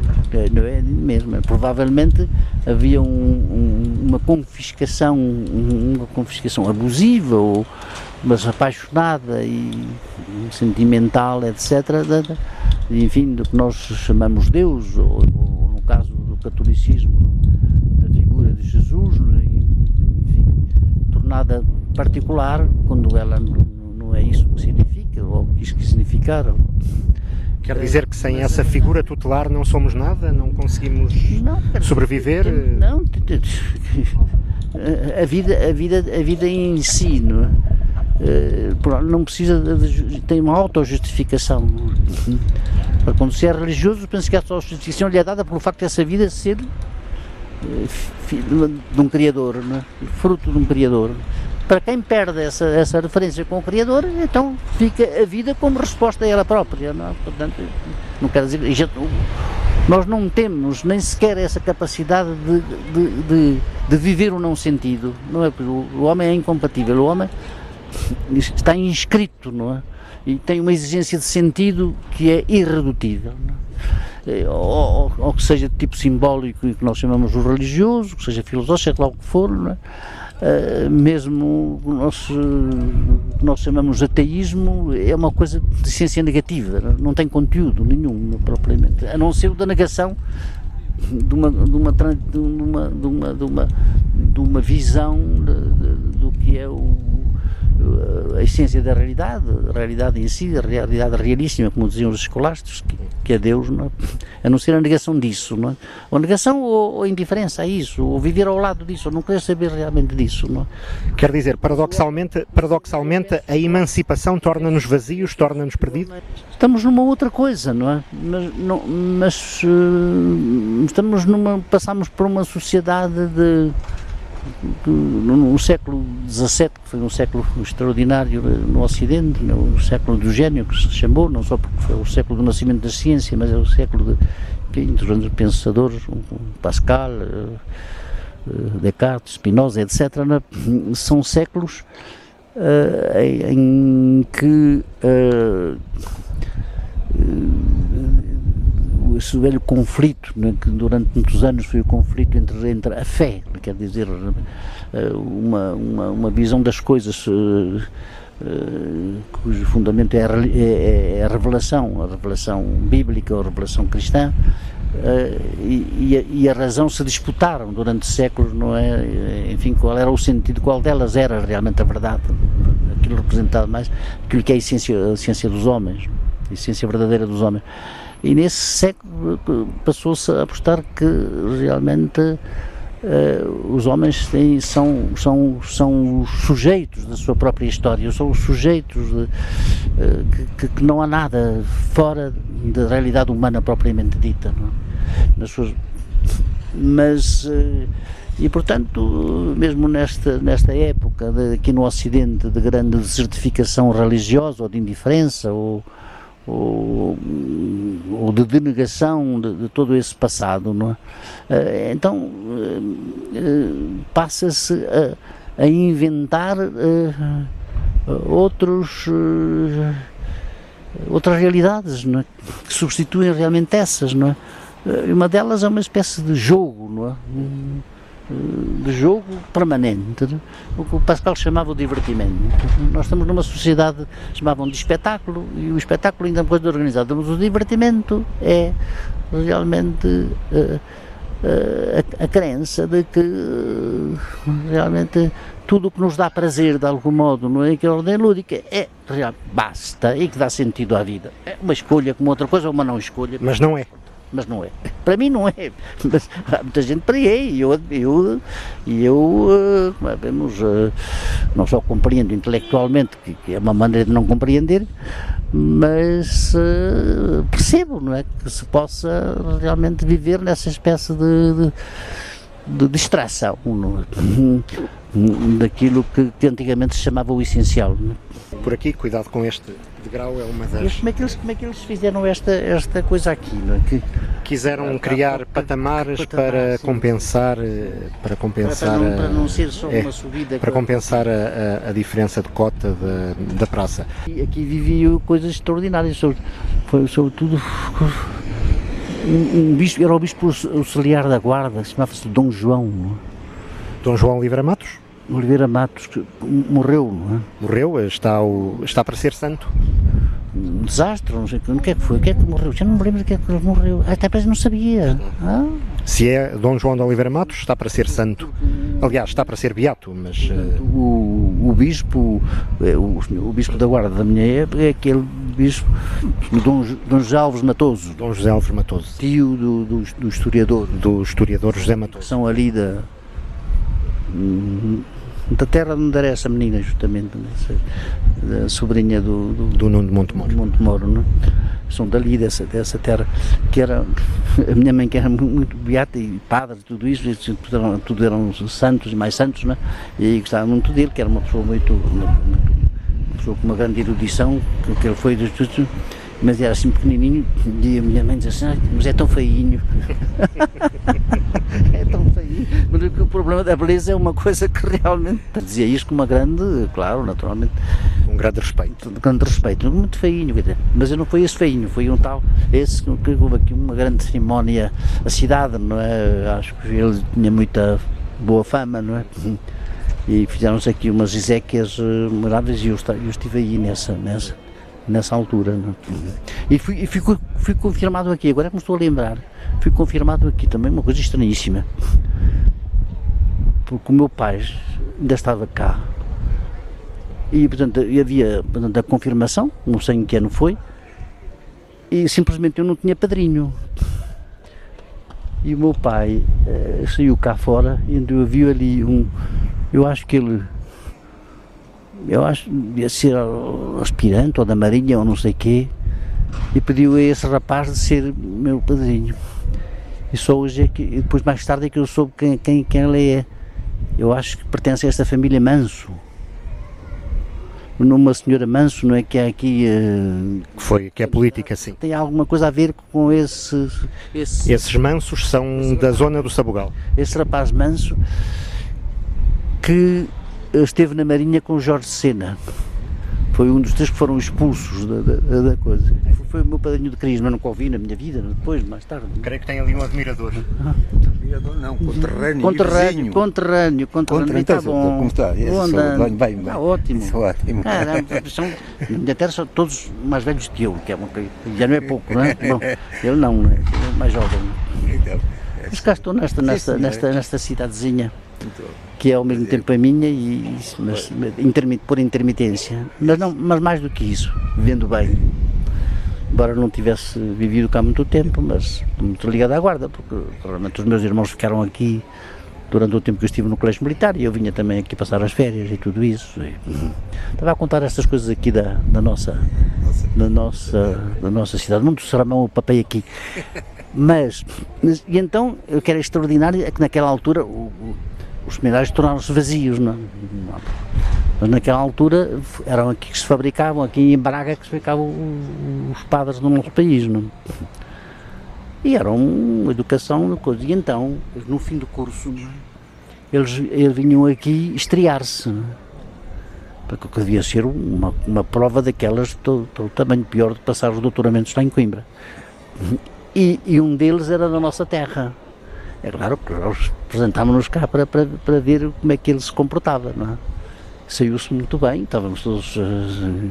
não é a mesma. Provavelmente havia um, um, uma confiscação, uma confiscação abusiva ou mas apaixonada e sentimental, etc., enfim, do que nós chamamos Deus, ou, ou no caso do catolicismo, da figura de Jesus, enfim, tornada particular quando ela não é isso que significa, ou quis que significar. Quer dizer que sem essa figura tutelar não somos nada? Não conseguimos não, sobreviver? Não, *laughs* a vida, a vida, a vida em si, não é? Eh, não precisa de, tem uma autojustificação. Quando se é religioso, penso que a autojustificação lhe é dada pelo facto de essa vida ser eh, filho de um Criador, é? fruto de um Criador. Para quem perde essa, essa referência com o Criador, então fica a vida como resposta a ela própria. Não é? Portanto, não quer dizer. Nós não temos nem sequer essa capacidade de, de, de, de viver o não sentido. Não é? O homem é incompatível. O homem está inscrito, não é? E tem uma exigência de sentido que é irredutível. É? Ou, ou, que seja de tipo simbólico e que nós chamamos o religioso, que seja filosófico, seja lá o que for, não é? Uh, mesmo o nosso, nós chamamos ateísmo, é uma coisa de ciência negativa, não tem conteúdo nenhum propriamente, a não ser o da negação de uma, de uma, de uma, de uma, de uma, de uma visão de, de, do que é o a essência da realidade, a realidade em si, a realidade realíssima, como diziam os escolásticos, que, que é Deus, não é? a não ser a negação disso, não é? ou negação ou, ou, indiferença a isso, ou viver ao lado disso, ou não querer saber realmente disso. Não é? Quer dizer, paradoxalmente, paradoxalmente a emancipação torna-nos vazios, torna-nos perdidos? Estamos numa outra coisa, não é? Mas, não, mas uh, estamos numa, passamos por uma sociedade de no, século XVII, que foi um século extraordinário no Ocidente, no século do gênio, que se chamou, não só porque foi o século do nascimento da ciência, mas é o século de, dos grandes pensadores, Pascal, eh, eh, Descartes, Spinoza, etc. É? São séculos uh, em que uh, esse velho conflito, né, que durante muitos anos foi o conflito entre, entre a fé, quer dizer, eh, uma, uma, uma visão das coisas uh, uh, cujo fundamento é a, é, é a, revelação, a revelação bíblica ou a revelação cristã, uh, e, a, e, a, razão se disputaram durante séculos, não é? Enfim, qual era o sentido, qual delas era realmente a verdade, aquilo representado mais, aquilo que é a essência, a essência dos homens, a essência verdadeira dos homens. E nesse século passou-se a apostar que realmente uh, os homens têm, são, são, são os sujeitos da sua própria história, são os sujeitos de, uh, que, que, não há nada fora da realidade humana propriamente dita. É? Nas suas, mas. Uh, e portanto, mesmo nesta, nesta época, de, aqui no Ocidente, de grande desertificação religiosa ou de indiferença ou, ou, ou de denegação de, de, todo esse passado, não é? Eh, então eh, eh, passa-se a, a, inventar outros outras realidades é? que substituem realmente essas, não é? Uma delas é uma espécie de jogo, não é? De jogo permanente, o que o Pascal chamava o divertimento. Nós estamos numa sociedade chamavam de espetáculo e o espetáculo ainda é uma coisa organizada, mas o divertimento é realmente uh, uh, a, a, crença de que uh, realmente tudo o que nos dá prazer de algum modo, não é? Que a ordem lúdica é real, basta e que dá sentido à vida. É uma escolha como outra coisa, uma não escolha. Mas não é mas não é. Para mim não é, mas há muita gente para é, e eu, eu, eu uh, vemos, uh, não só compreendo intelectualmente, que, é uma maneira de não compreender, mas uh, percebo, não é, que se possa realmente viver nessa espécie de, de, de distração daquilo que, que, antigamente se chamava o essencial. Por aqui, cuidado com este degrau é uma das. E como é que eles, como é que eles fizeram esta, esta coisa aqui? Não é? que, Quiseram criar patamares patamar, para sim. compensar, eh, para para, compensar, não, a- para não ser só é, uma subida. para com- compensar a, a- a diferença de cota da, da praça. E aqui viviam coisas extraordinárias, sobre, foi, sobretudo um, um bispo, era o bispo auxiliar da guarda, chamava-se Dom João, não é? Dom João Oliveira Matos Oliveira Matos, que morreu, não é? morreu, está, o, está para ser santo. um desastre, não sei o que é que foi, o que é que morreu, já não me lembro do que é que morreu, até parece que não sabia. Ah, Se é Dom João de Oliveira Matos, está para ser santo. Aliás, está para ser beato, mas eh, o, o bispo, eh, o, o bispo da guarda da minha época é aquele bispo, o Dom, Dom José Alves Matoso, Dom José Alves Matoso, tio do, do, do historiador, do historiador José que Matoso. são ali da, da terra de onde era essa menina, justamente, essa- da sobrinha do, do, Do Nuno de Montemor. de Montemoro, não é? São dali, dessa, dessa terra, que era, a minha mãe que era mu- muito beata e padre, tudo isso, e tudo eram, tudo eram santos e mais santos, não é? E gostava muito dele, que era uma pessoa muito, uma, muito- uma pessoa com uma grande erudição, que, que ele foi, dos- mas era assim pequenininho, e a minha mãe dizia assim, "Ai, mas é tão feinho. *laughs* é tão feinho. Mas o problema da beleza é uma coisa que realmente, dizia isto com uma grande, claro, naturalmente, Um grande respeito. de grande respeito, muito feinho, mas eu não foi esse feinho, foi um tal, esse que houve aqui uma grande cerimónia, a cidade, não é? Acho que ele tinha muita boa fama, não é? E fizeram-se aqui umas exéquias eh, memoráveis e eu estive aí nessa, nessa, nessa altura, é? E fui, fui, co- fui confirmado aqui, agora é que me estou a lembrar, fui confirmado aqui também, uma coisa estranhíssima, porque o meu pai ainda estava cá, e portanto havia portanto, a confirmação, não sei em que ano foi, e simplesmente eu não tinha padrinho. E o meu pai eh, saiu cá fora e eu vi ali um. Eu acho que ele. Eu acho que devia ser aspirante ou da Marinha ou não sei quê, e pediu a esse rapaz de ser meu padrinho. E só hoje é que. depois mais tarde é que eu soube quem, quem, quem ele é. Eu acho que pertence a esta família Manso numa senhora Manso, não é que há aqui eh, Que, foi, que é política, sim. tem alguma coisa a ver com esse esse, Esses mansos são da zona do Sabugal. esse rapaz Manso que esteve na Marinha com Jorge Sena. Foi um dos três que foram expulsos da, da, da coisa. Foi, o meu padrinho de crisma, nunca o vi na minha vida, depois, mais tarde. Creio que tem ali um admirador. Vereador não, conterrâneo. Conterrâneo, conterrâneo, conterrâneo, está então, bom. como está? Andando. bem, bem, Está bem. ótimo. Isso é ótimo. Caramba, são, na minha terra são todos mais velhos que eu, que é uma já não é pouco, não é? *laughs* Bom, ele não, é? É mais jovem. Então, Mas cá estou nesta, nesta, nesta, nesta cidadezinha, que é ao mesmo tempo a minha, e, mas, mas intermi- por intermitência. Mas, não, mas mais do que isso, vivendo bem. Embora não tivesse vivido cá muito tempo, mas estou muito ligado à guarda, porque realmente os meus irmãos ficaram aqui durante o tempo que eu estive no colégio militar e eu vinha também aqui passar as férias e tudo isso. E, estava a contar estas coisas aqui da, da nossa da nossa da nossa cidade. Muito sermão o papel aqui. Mas, mas- e então o que era extraordinário é que naquela altura o- os seminários tornaram-se vazios, não? não- Mas naquela altura eram aqui que se fabricavam, aqui em Braga que se fabricavam os padres do nosso país, não? E era uma educação, uma coisa. E então, no fim do curso, é? eles, eles vinham aqui estrear-se. é? Porque que devia ser uma, uma prova daquelas do, do tamanho pior de passar os doutoramentos lá em Coimbra. E, e um deles era da nossa terra. É claro que nós apresentámos-nos cá para, para, para ver como é que ele se comportava, não é? Saiu-se muito bem, estávamos todos eh,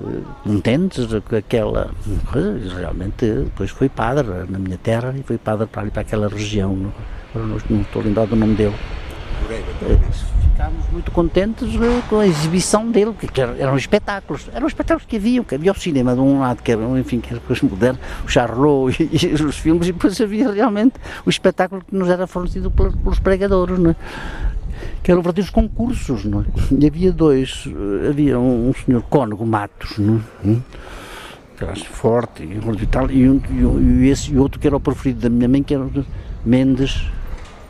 eh, contentes com aquela coisa, e realmente depois foi padre na minha terra e foi padre para ali para aquela região, não, agora não, não estou lembrado do nome dele. Ficámos muito contentes eh, com a exibição dele, que eram, espetáculos, eram espetáculos que haviam, que havia o cinema de um lado, que era, enfim, que era depois moderno, o Charlot e, *laughs* e os filmes, e depois havia realmente o espetáculo que nos era fornecido pelos, pelos pregadores, não é? que eram verdadeiros concursos, não é? E havia dois, eh, havia um, um senhor Cónego Matos, não é? Hum? assim forte e tal, e, um, e, esse e outro que era o preferido da minha mãe, que era Mendes,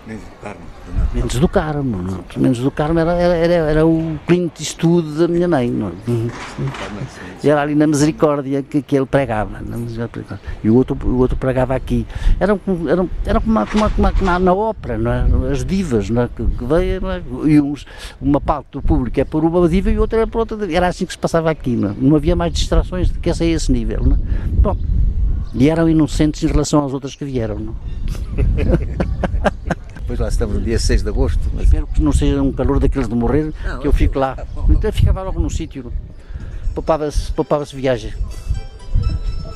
Mendes do Carmo. Mendes do Carmo. Não? Mendes do Carmo era, era, era, o Clint Eastwood da minha mãe. Não? E era ali na Misericórdia que, que ele pregava. E o outro, o outro pregava aqui. Era, era, era como, como, como, como na ópera, não é? as divas, não é? que, que veio, é? e uns, uma parte do público é por uma diva e outra é por outra. Era assim que se passava aqui. Não, é? não havia mais distrações do que essa a esse nível. Não é? Bom, e eram inocentes em relação às outras que vieram. Não? *laughs* Depois lá estamos no dia 6 de agosto. Mas... Espero que não seja um calor daqueles de morrer, não, que eu fico lá. Então eu ficava logo no sítio. Poupava-se poupava viagem.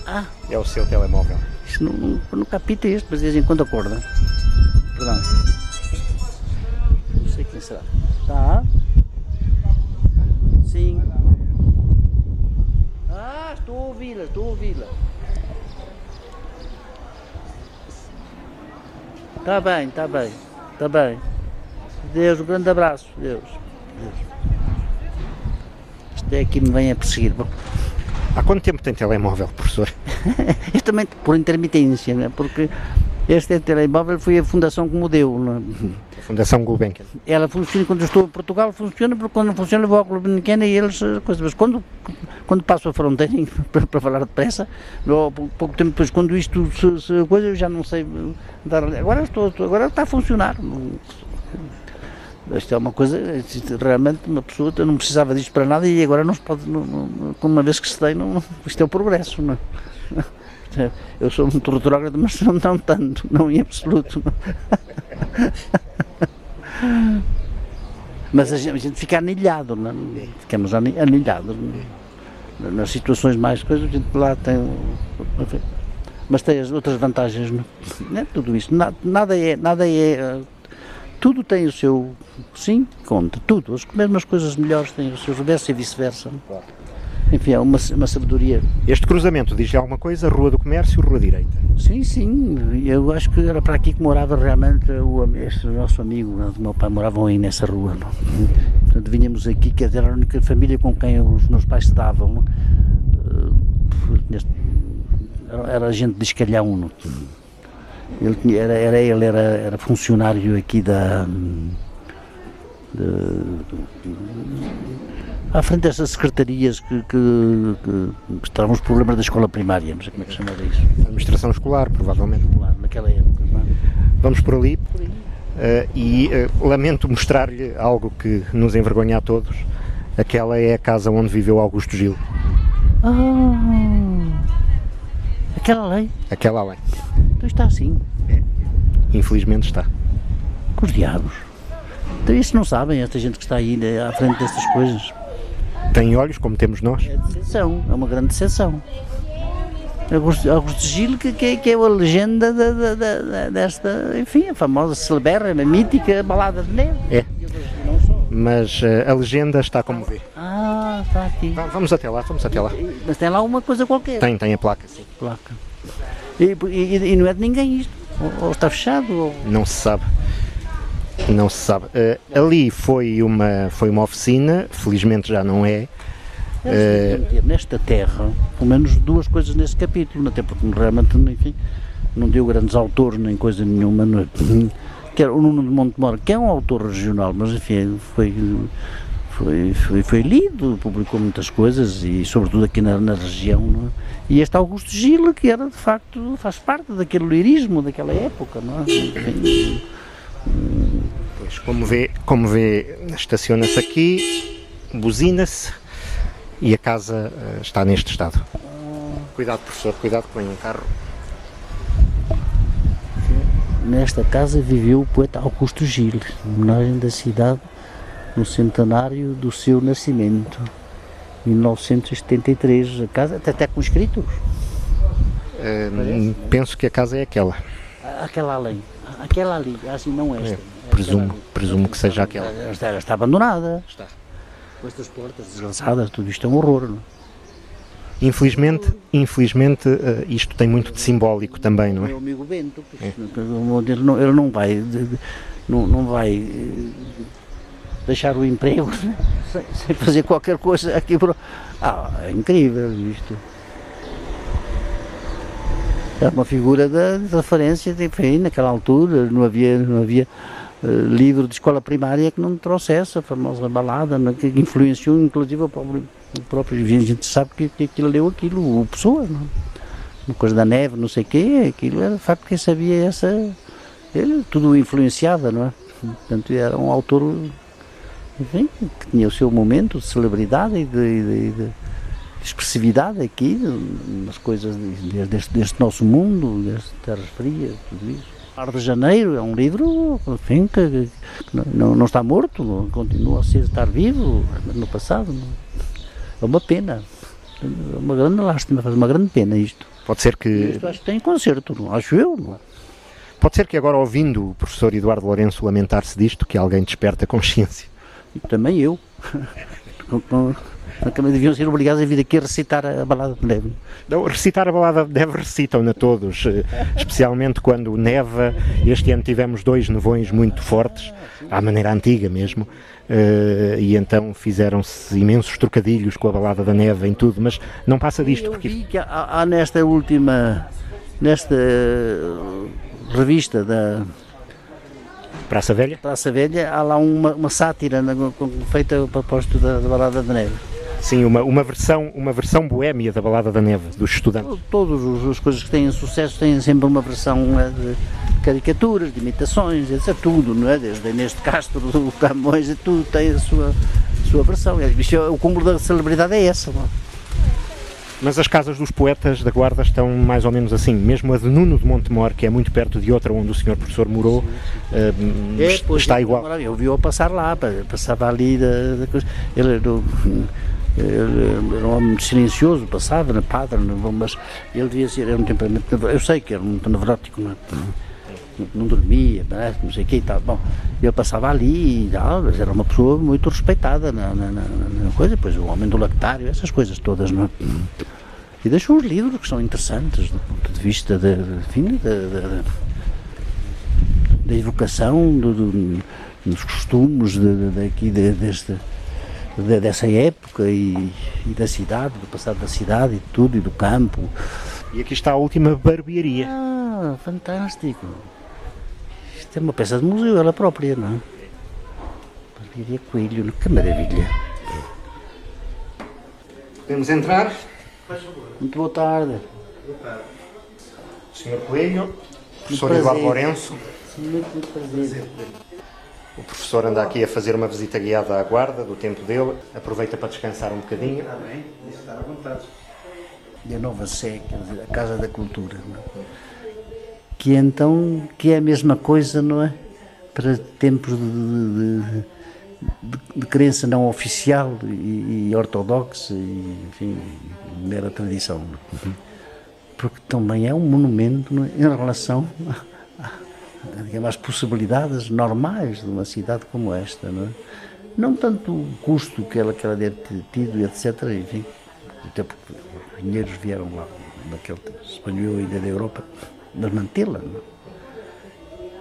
Ah! É o seu telemóvel. Isto não, não, não capita este, mas de vez em quando acorda. Perdão. Não sei quem será. Tá? Sim. Ah, estou a ouvi-la, estou a ouvi-la. Está bem, está bem, está bem. Deus, um grande abraço, Deus. Deus. Isto é aqui me vem a perseguir. Bom. Há quanto tempo tem telemóvel, professor? *laughs* Isto também por intermitência, né? porque este telemóvel foi a fundação que me deu. Né? A Fundação Gulbenkian. Ela funciona quando estou em Portugal, funciona, porque quando não funciona vou ao Gulbenkian e eles, coisas. Mas quando, quando passo a fronteira, *laughs* para, para falar depressa, pouco tempo depois, quando isto se, se coisa, eu já não sei dar. Agora, estou, agora está a funcionar. Isto é uma coisa, realmente uma pessoa não precisava disto para nada e agora não se pode, não, não, uma vez que se tem, não, *laughs* isto é o progresso. Não é? *laughs* Eu sou muito retrógrado, mas não, não tanto, não em absoluto. *laughs* Mas a gente, a gente fica anilhado, não? É? ficamos anilhados. Não? Nas situações mais coisas, a gente lá tem. Mas tem as outras vantagens, não? não é tudo isso. Nada, nada é. Nada é tudo tem o seu. Sim, conta, tudo. As mesmas coisas melhores têm o seu reverso e vice-versa. Enfim, é uma, uma sabedoria. Este cruzamento diz-lhe alguma coisa? Rua do Comércio, Rua Direita? Sim, sim, eu acho que era para aqui que morava realmente o, este nosso amigo, o meu pai moravam aí nessa rua. Não? Portanto, vinhamos aqui, que era a única família com quem os meus pais se davam. Não? Era, era gente de escalhão. Não? Ele tinha, era, era, ele era, era funcionário aqui da. De, à frente dessas secretarias que, que, que, que estavam os problemas da escola primária, não sei como é que se chama isso. Administração escolar, provavelmente. Escolar, naquela época. Não? Vamos por ali. Por aí. Uh, e uh, lamento mostrar-lhe algo que nos envergonha a todos. Aquela é a casa onde viveu Augusto Gil. Ah, aquela lei? Aquela lei. Então está assim. É. Infelizmente está. Com os diabos. Então isso não sabem, esta gente que está aí né, à frente destas coisas tem olhos como temos nós. É decepção, é uma grande decepção. Augusto, Augusto Gil, que, que, que, é a legenda da, da, da, desta, enfim, a famosa, celebérrima, mítica balada de neve. É. Mas uh, a legenda está como vê. Ah, está aqui. Vamos até lá, vamos até lá. Mas tem lá uma coisa qualquer. Tem, tem a placa, sim. Placa. E, e, e não é de ninguém isto? Ou, ou está fechado? Ou... Não se sabe. Não se sabe. Uh, ali foi uma, foi uma oficina, felizmente já não é. Uh, nesta terra, pelo menos duas coisas nesse capítulo, até porque realmente, enfim, não deu grandes autores nem coisa nenhuma. Não, é? que era o Nuno de Montemor, que é um autor regional, mas enfim, foi, foi, foi, foi lido, publicou muitas coisas e sobretudo aqui na, na região. É? E este Augusto Gila, que era de facto, faz parte daquele lirismo daquela época, não é? Enfim, Pois, como vê, como vê estaciona-se aqui, buzina-se e a casa uh, está neste estado. Cuidado, professor, cuidado que vem um carro. Nesta casa viveu o poeta Augusto Gil, homenagem da cidade no centenário do seu nascimento, 1973. A casa até, até com escritos. Uh, penso que a casa é aquela. Aquela além. Aquela ali, assim não esta. É, presumo, presumo que seja aquela. Esta, ela está abandonada. Está. Com estas portas deslançadas, tudo isto é um horror. Não? É? Infelizmente, infelizmente uh, isto tem muito de simbólico também, não é? Meu amigo Bento, é. ele, não, ele não vai, não, não vai eh, deixar o emprego sem, sem fazer qualquer coisa aqui. Por... Ah, é incrível isto. era uma figura de, de referência, enfim, naquela altura não havia, não havia livro de escola primária que não trouxesse a famosa balada, né, que influenciou inclusive o próprio, o próprio a gente sabe que, que aquilo leu aquilo, o Pessoa, não? uma coisa da neve, não sei o quê, aquilo era facto quem sabia essa, ele tudo influenciava, não é? Portanto, era um autor, enfim, que tinha o seu momento de celebridade e de, de, de expressividade aqui, nas coisas deste, deste nosso mundo, deste Terras Frias, tudo isso. Mar de Janeiro é um livro enfim, que, que não, não, está morto, continua a ser, estar vivo no passado. É uma pena, é uma grande lástima, faz uma grande pena isto. Pode ser que. Isto acho que tem concerto, acho eu. Não? Pode ser que agora, ouvindo o professor Eduardo Lourenço lamentar-se disto, que alguém desperta consciência. E também eu. *laughs* deviam ser obrigados a vir aqui a recitar a balada de neve. Não, recitar a balada de neve recitam-na todos, eh, especialmente quando neva. Este ano tivemos dois nevões muito fortes, à maneira antiga mesmo, eh, e então fizeram-se imensos trocadilhos com a balada da neve em tudo, mas não passa disto. Eu porque... vi que há, há nesta última, nesta revista da Praça Velha? Praça Velha, há lá uma, uma sátira feita a propósito da, da Balada da Neve. Sim, uma, uma, versão, uma versão boémia da Balada da Neve, dos estudantes. Todas as coisas que têm sucesso têm sempre uma versão é, de caricaturas, de imitações, etc. Tudo, não é? Desde neste Castro, do Camões, tudo tem a sua, a sua versão. É, o cúmulo da celebridade é essa. Não? É? Mas as casas dos poetas da Guarda estão mais ou menos assim. Mesmo a de Nuno de Montemor, que é muito perto de outra onde o senhor professor morou, uh, é, está igual. Eu vi-o passar lá, passava ali da, da coisa. Ele, do, era um homem silencioso, passava na padre, mas ele devia ser, era um temperamento, eu sei que era muito nevrótico, não, é? não dormia, não sei o que e tal. Bom, ele passava ali e tal, mas era uma pessoa muito respeitada na, na, na, na coisa, depois o homem do lactário, essas coisas todas, não é? E deixou uns livros que são interessantes do ponto de vista da, da, evocação do, do, dos costumes de, daqui de, deste, de, dessa época e, e, da cidade, do passado da cidade e de tudo, e do campo. E aqui está a última barbearia. Ah, fantástico. Isto é uma peça de museu, ela própria, não é? Barbearia Coelho, que maravilha. Podemos entrar? Muito boa tarde. Boa tarde. Senhor Coelho, professor Eduardo Lourenço. Muito, muito prazer. O professor anda aqui a fazer uma visita guiada à guarda do tempo dele. Aproveita para descansar um bocadinho. Está bem, está à vontade. E a Nova Sé, quer dizer, a Casa da Cultura. Não? É? Que é então, que é a mesma coisa, não é? Para tempos de, de, de, de crença não oficial e, e ortodoxa e, enfim, mera tradição. Uhum. Porque também é um monumento é? em relação digamos, às possibilidades normais de uma cidade como esta. Não, é? não tanto o custo que ela, que ela deve ter tido, etc. Enfim, até porque os dinheiros vieram lá, naquele espanhol ainda da Europa, mas mantê-la. É?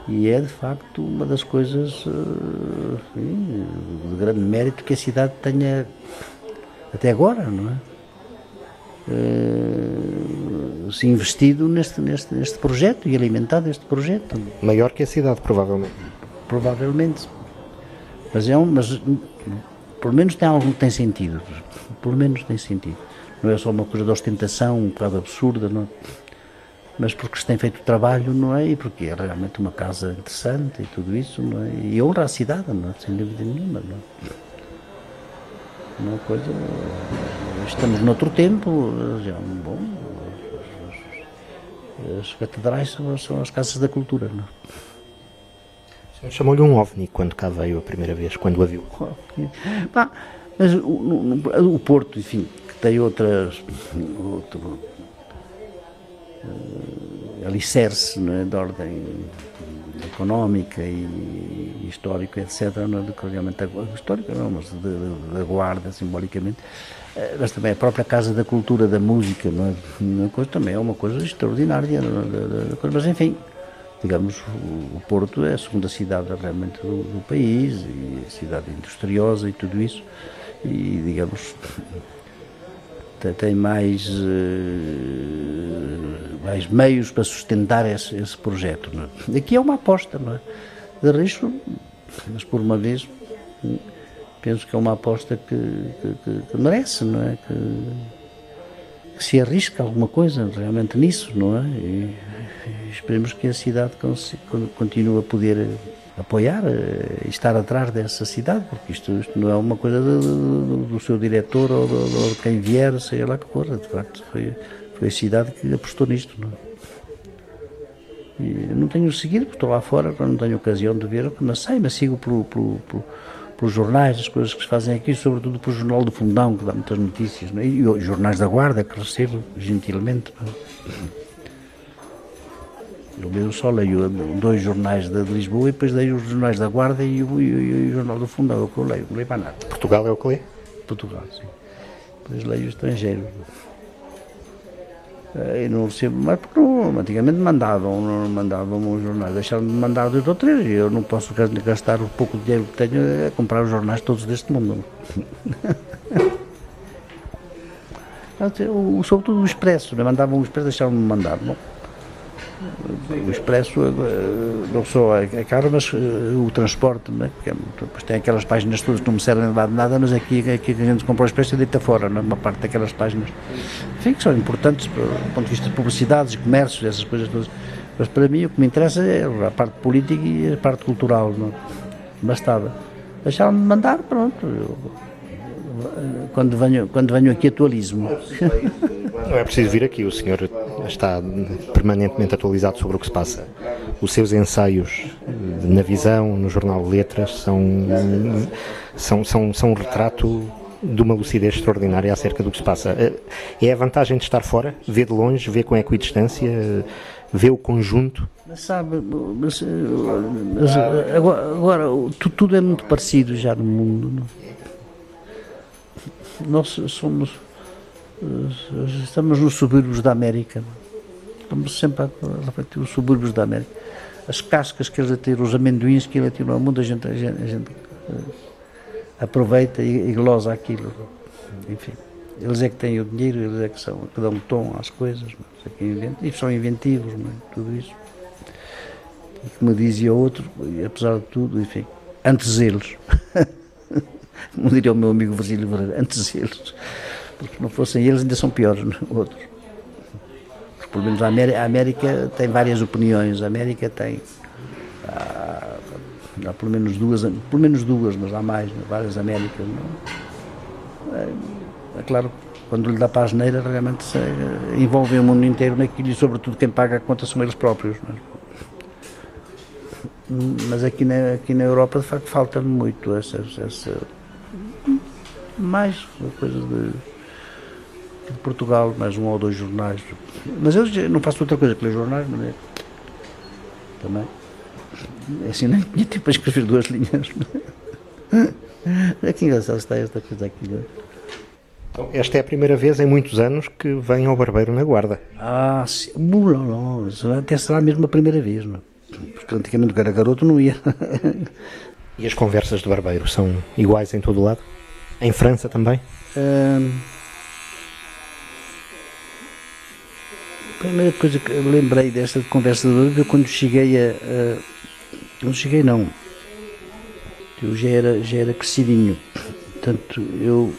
E é de facto uma das coisas eh, enfim, de grande mérito que a cidade tenha até agora, não é? Uh, se investido neste, neste, neste projeto e alimentado este projeto. Maior que a cidade, provavelmente. Provavelmente. Mas é um, mas pelo menos tem algo que tem sentido. Pelo menos tem sentido. Não é só uma coisa de ostentação, um bocado absurda, não é? mas porque se tem feito o trabalho, não é? E porque é realmente uma casa interessante e tudo isso, não é? E honra a cidade, não é? Sem dúvida nenhuma, não é? Uma coisa. Estamos noutro tempo, já, bom, as catedrais são, são, as casas da cultura. Não? É? Chamou-lhe um ovni quando cá veio a primeira vez, quando a viu. *laughs* Bah, mas o, o, o, Porto, enfim, que tem outras. Outro, uh, alicerce é, de ordem económica e histórica, etc., não é, que realmente histórica não, mas da guarda, simbolicamente, mas também a própria Casa da Cultura da Música, é? Uma coisa, também é uma coisa extraordinária, é? mas enfim, digamos, o Porto é a segunda cidade realmente do, do país, e cidade industriosa e tudo isso, e digamos, *laughs* tem mais, mais meios para sustentar esse, esse projeto. É? Aqui é uma aposta, não é? De risco, mas por uma vez penso que é uma aposta que, que, que merece, não é? Que, que, se arrisca alguma coisa realmente nisso, não é? E, esperemos que a cidade continue a poder apoiar e estar atrás dessa cidade, porque isto, isto não é uma coisa do, do, do seu diretor ou, do, de quem vier, seja lá que for, de facto, foi, foi a cidade que apostou nisto. Não é? Não tenho seguido, porque estou lá fora, não tenho ocasião de ver, mas sei, mas sigo pelo, pelo, pelo, pelos jornais, as coisas que se fazem aqui, sobretudo pelo Jornal do Fundão, que dá muitas notícias, é? e os jornais da Guarda, que recebo gentilmente. É? Eu mesmo só leio dois jornais de Lisboa e depois leio os jornais da Guarda e o, e, e o Jornal do Fundão, é o que eu leio, não leio para nada. Portugal é o que lê? Portugal, sim. Depois leio o estrangeiro. E não recebo, mas porque não, antigamente mandavam, mandavam os jornais, deixaram de mandar dois ou três, e eu não posso gastar o pouco dinheiro que tenho a comprar os jornais todos deste mundo. *laughs* o, sobretudo o Expresso, né? mandavam o Expresso, deixaram de mandar. Não? O Expresso eh, não só é, é caro, mas eh, o transporte, né? Porque é tem aquelas páginas todas que não me servem de nada, mas aqui, aqui a gente compra o Expresso e deita fora, né? uma parte daquelas páginas. Enfim, que são importantes do ponto de vista de publicidades, comércios, essas coisas todas. Mas para mim o que me interessa é a parte política e a parte cultural. Não? Bastava. Deixaram-me mandar, pronto. Eu, quando venho, quando venho aqui atualismo. Não é preciso vir aqui, o senhor está permanentemente atualizado sobre o que se passa. Os seus ensaios na visão, no jornal Letras, são, são, são, são um retrato de uma lucidez extraordinária acerca do que se passa. É a vantagem de estar fora, ver de longe, ver com equidistância, ver o conjunto. Mas sabe, mas, mas agora, agora tudo é muito parecido já no mundo. Não? Nós somos estamos nos subúrbios da América. Estamos sempre a refletir os subúrbios da América. As cascas que eles atiram, os amendoins que eles atiram ao mundo, a gente, a gente, a gente uh, aproveita e, e glosa aquilo. Enfim, eles é que têm o dinheiro, eles é que, são, que dão tom às coisas, é invent, e são inventivos, é? tudo isso. E como dizia outro, apesar de tudo, enfim, antes eles. *laughs* como diria o meu amigo Virgílio Moreira, antes eles porque se não fossem eles ainda são piores outros. Porque, pelo menos a América, a América, tem várias opiniões, a América tem há, há, pelo menos duas, pelo menos duas, mas há mais, várias Américas. É, é, claro, quando lhe dá para a geneira, realmente se, envolve o mundo inteiro naquilo e sobretudo quem paga a conta são eles próprios. É? Mas aqui na, aqui na Europa, de facto, falta muito essa, essa mais coisa de de Portugal, mais um ou dois jornais. Mas eu não faço outra coisa que ler jornais, não é? Também. É assim, nem tinha tempo para escrever duas linhas. *laughs* É que engraçado está esta coisa aqui. Não é? Então, esta é a primeira vez em muitos anos que vem ao barbeiro na guarda. Ah, sim. Não, não, até será mesmo a primeira vez, não é? Porque antigamente, era garoto, não ia. *laughs* e as conversas de barbeiro são iguais em todo o lado? Em França também? Hum... primeira coisa que eu lembrei desta conversa de foi quando cheguei a, a. Não cheguei, não. Eu já era, já era crescidinho. Portanto, eu.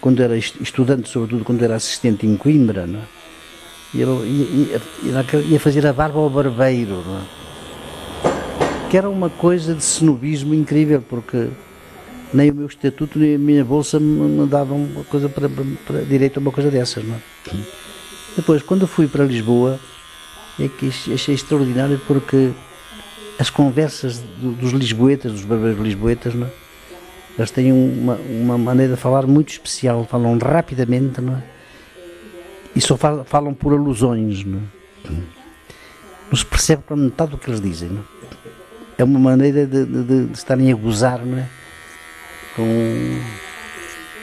Quando era estudante, sobretudo quando era assistente em Coimbra, não é? ia, ia, ia, fazer a barba ao barbeiro, não é? que era uma coisa de cenobismo incrível, porque nem o meu estatuto nem a minha bolsa me davam uma coisa para, para direito a uma coisa dessas, não é? Depois, quando fui para Lisboa, é que achei extraordinário porque as conversas dos lisboetas, dos barbeiros lisboetas, não é? eles têm uma, uma maneira de falar muito especial, falam rapidamente não é? e só falam, falam por alusões. Não, é? não se percebe para metade do que eles dizem. Não é? é uma maneira de, de, de, estarem a gozar não é? com,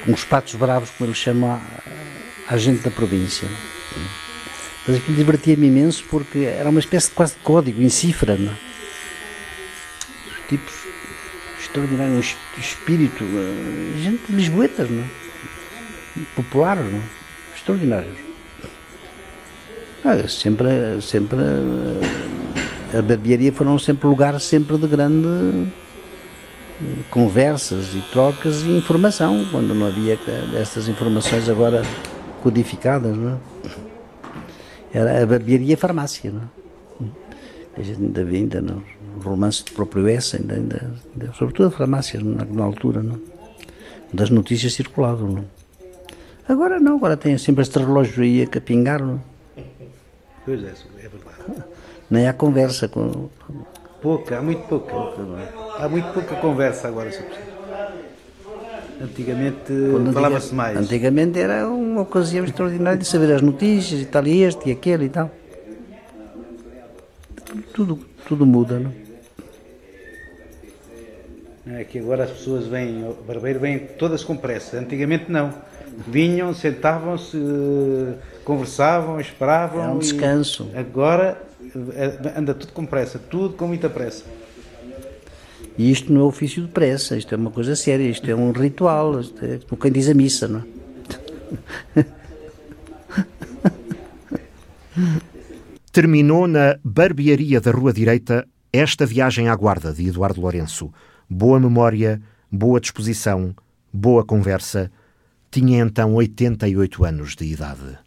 com os patos bravos, como eles chamam a, a gente da província. Mas aquilo divertia-me imenso porque era uma espécie de quase de código, em cifra. Não? É? Os tipos extraordinários, um espírito, eh, gente de Lisboetas, não é? popular, não? É? extraordinários. Ah, sempre, sempre a barbearia foram sempre lugares sempre de grande eh, conversas e trocas e informação, quando não havia estas informações agora codificadas, não é? Era a barbearia e a farmácia, não é? A gente ainda vê, ainda no romance de próprio S, ainda, ainda, ainda, sobretudo a farmácia, na, na altura, não das notícias circulavam, não Agora não, agora tem sempre este relógio aí a capingar, não Pois é, é verdade. Nem há conversa com. Pouca, há muito pouca. Há muito pouca conversa agora sobre Antigamente falava-se mais. Antigamente era uma ocasião extraordinária de saber as notícias e tal, e este e aquele e tal. Tudo, tudo muda, não? É que agora as pessoas vêm, o barbeiro vêm todas com pressa. Antigamente não. Vinham, sentavam-se, conversavam, esperavam. É um descanso. Agora eh, anda tudo com pressa, tudo com muita pressa. E isto não é ofício de pressa, isto é uma coisa séria, isto é um ritual, isto é como quem diz a missa, não é? Terminou na barbearia da Rua Direita esta viagem à guarda de Eduardo Lourenço. Boa memória, boa disposição, boa conversa. Tinha então 88 anos de idade.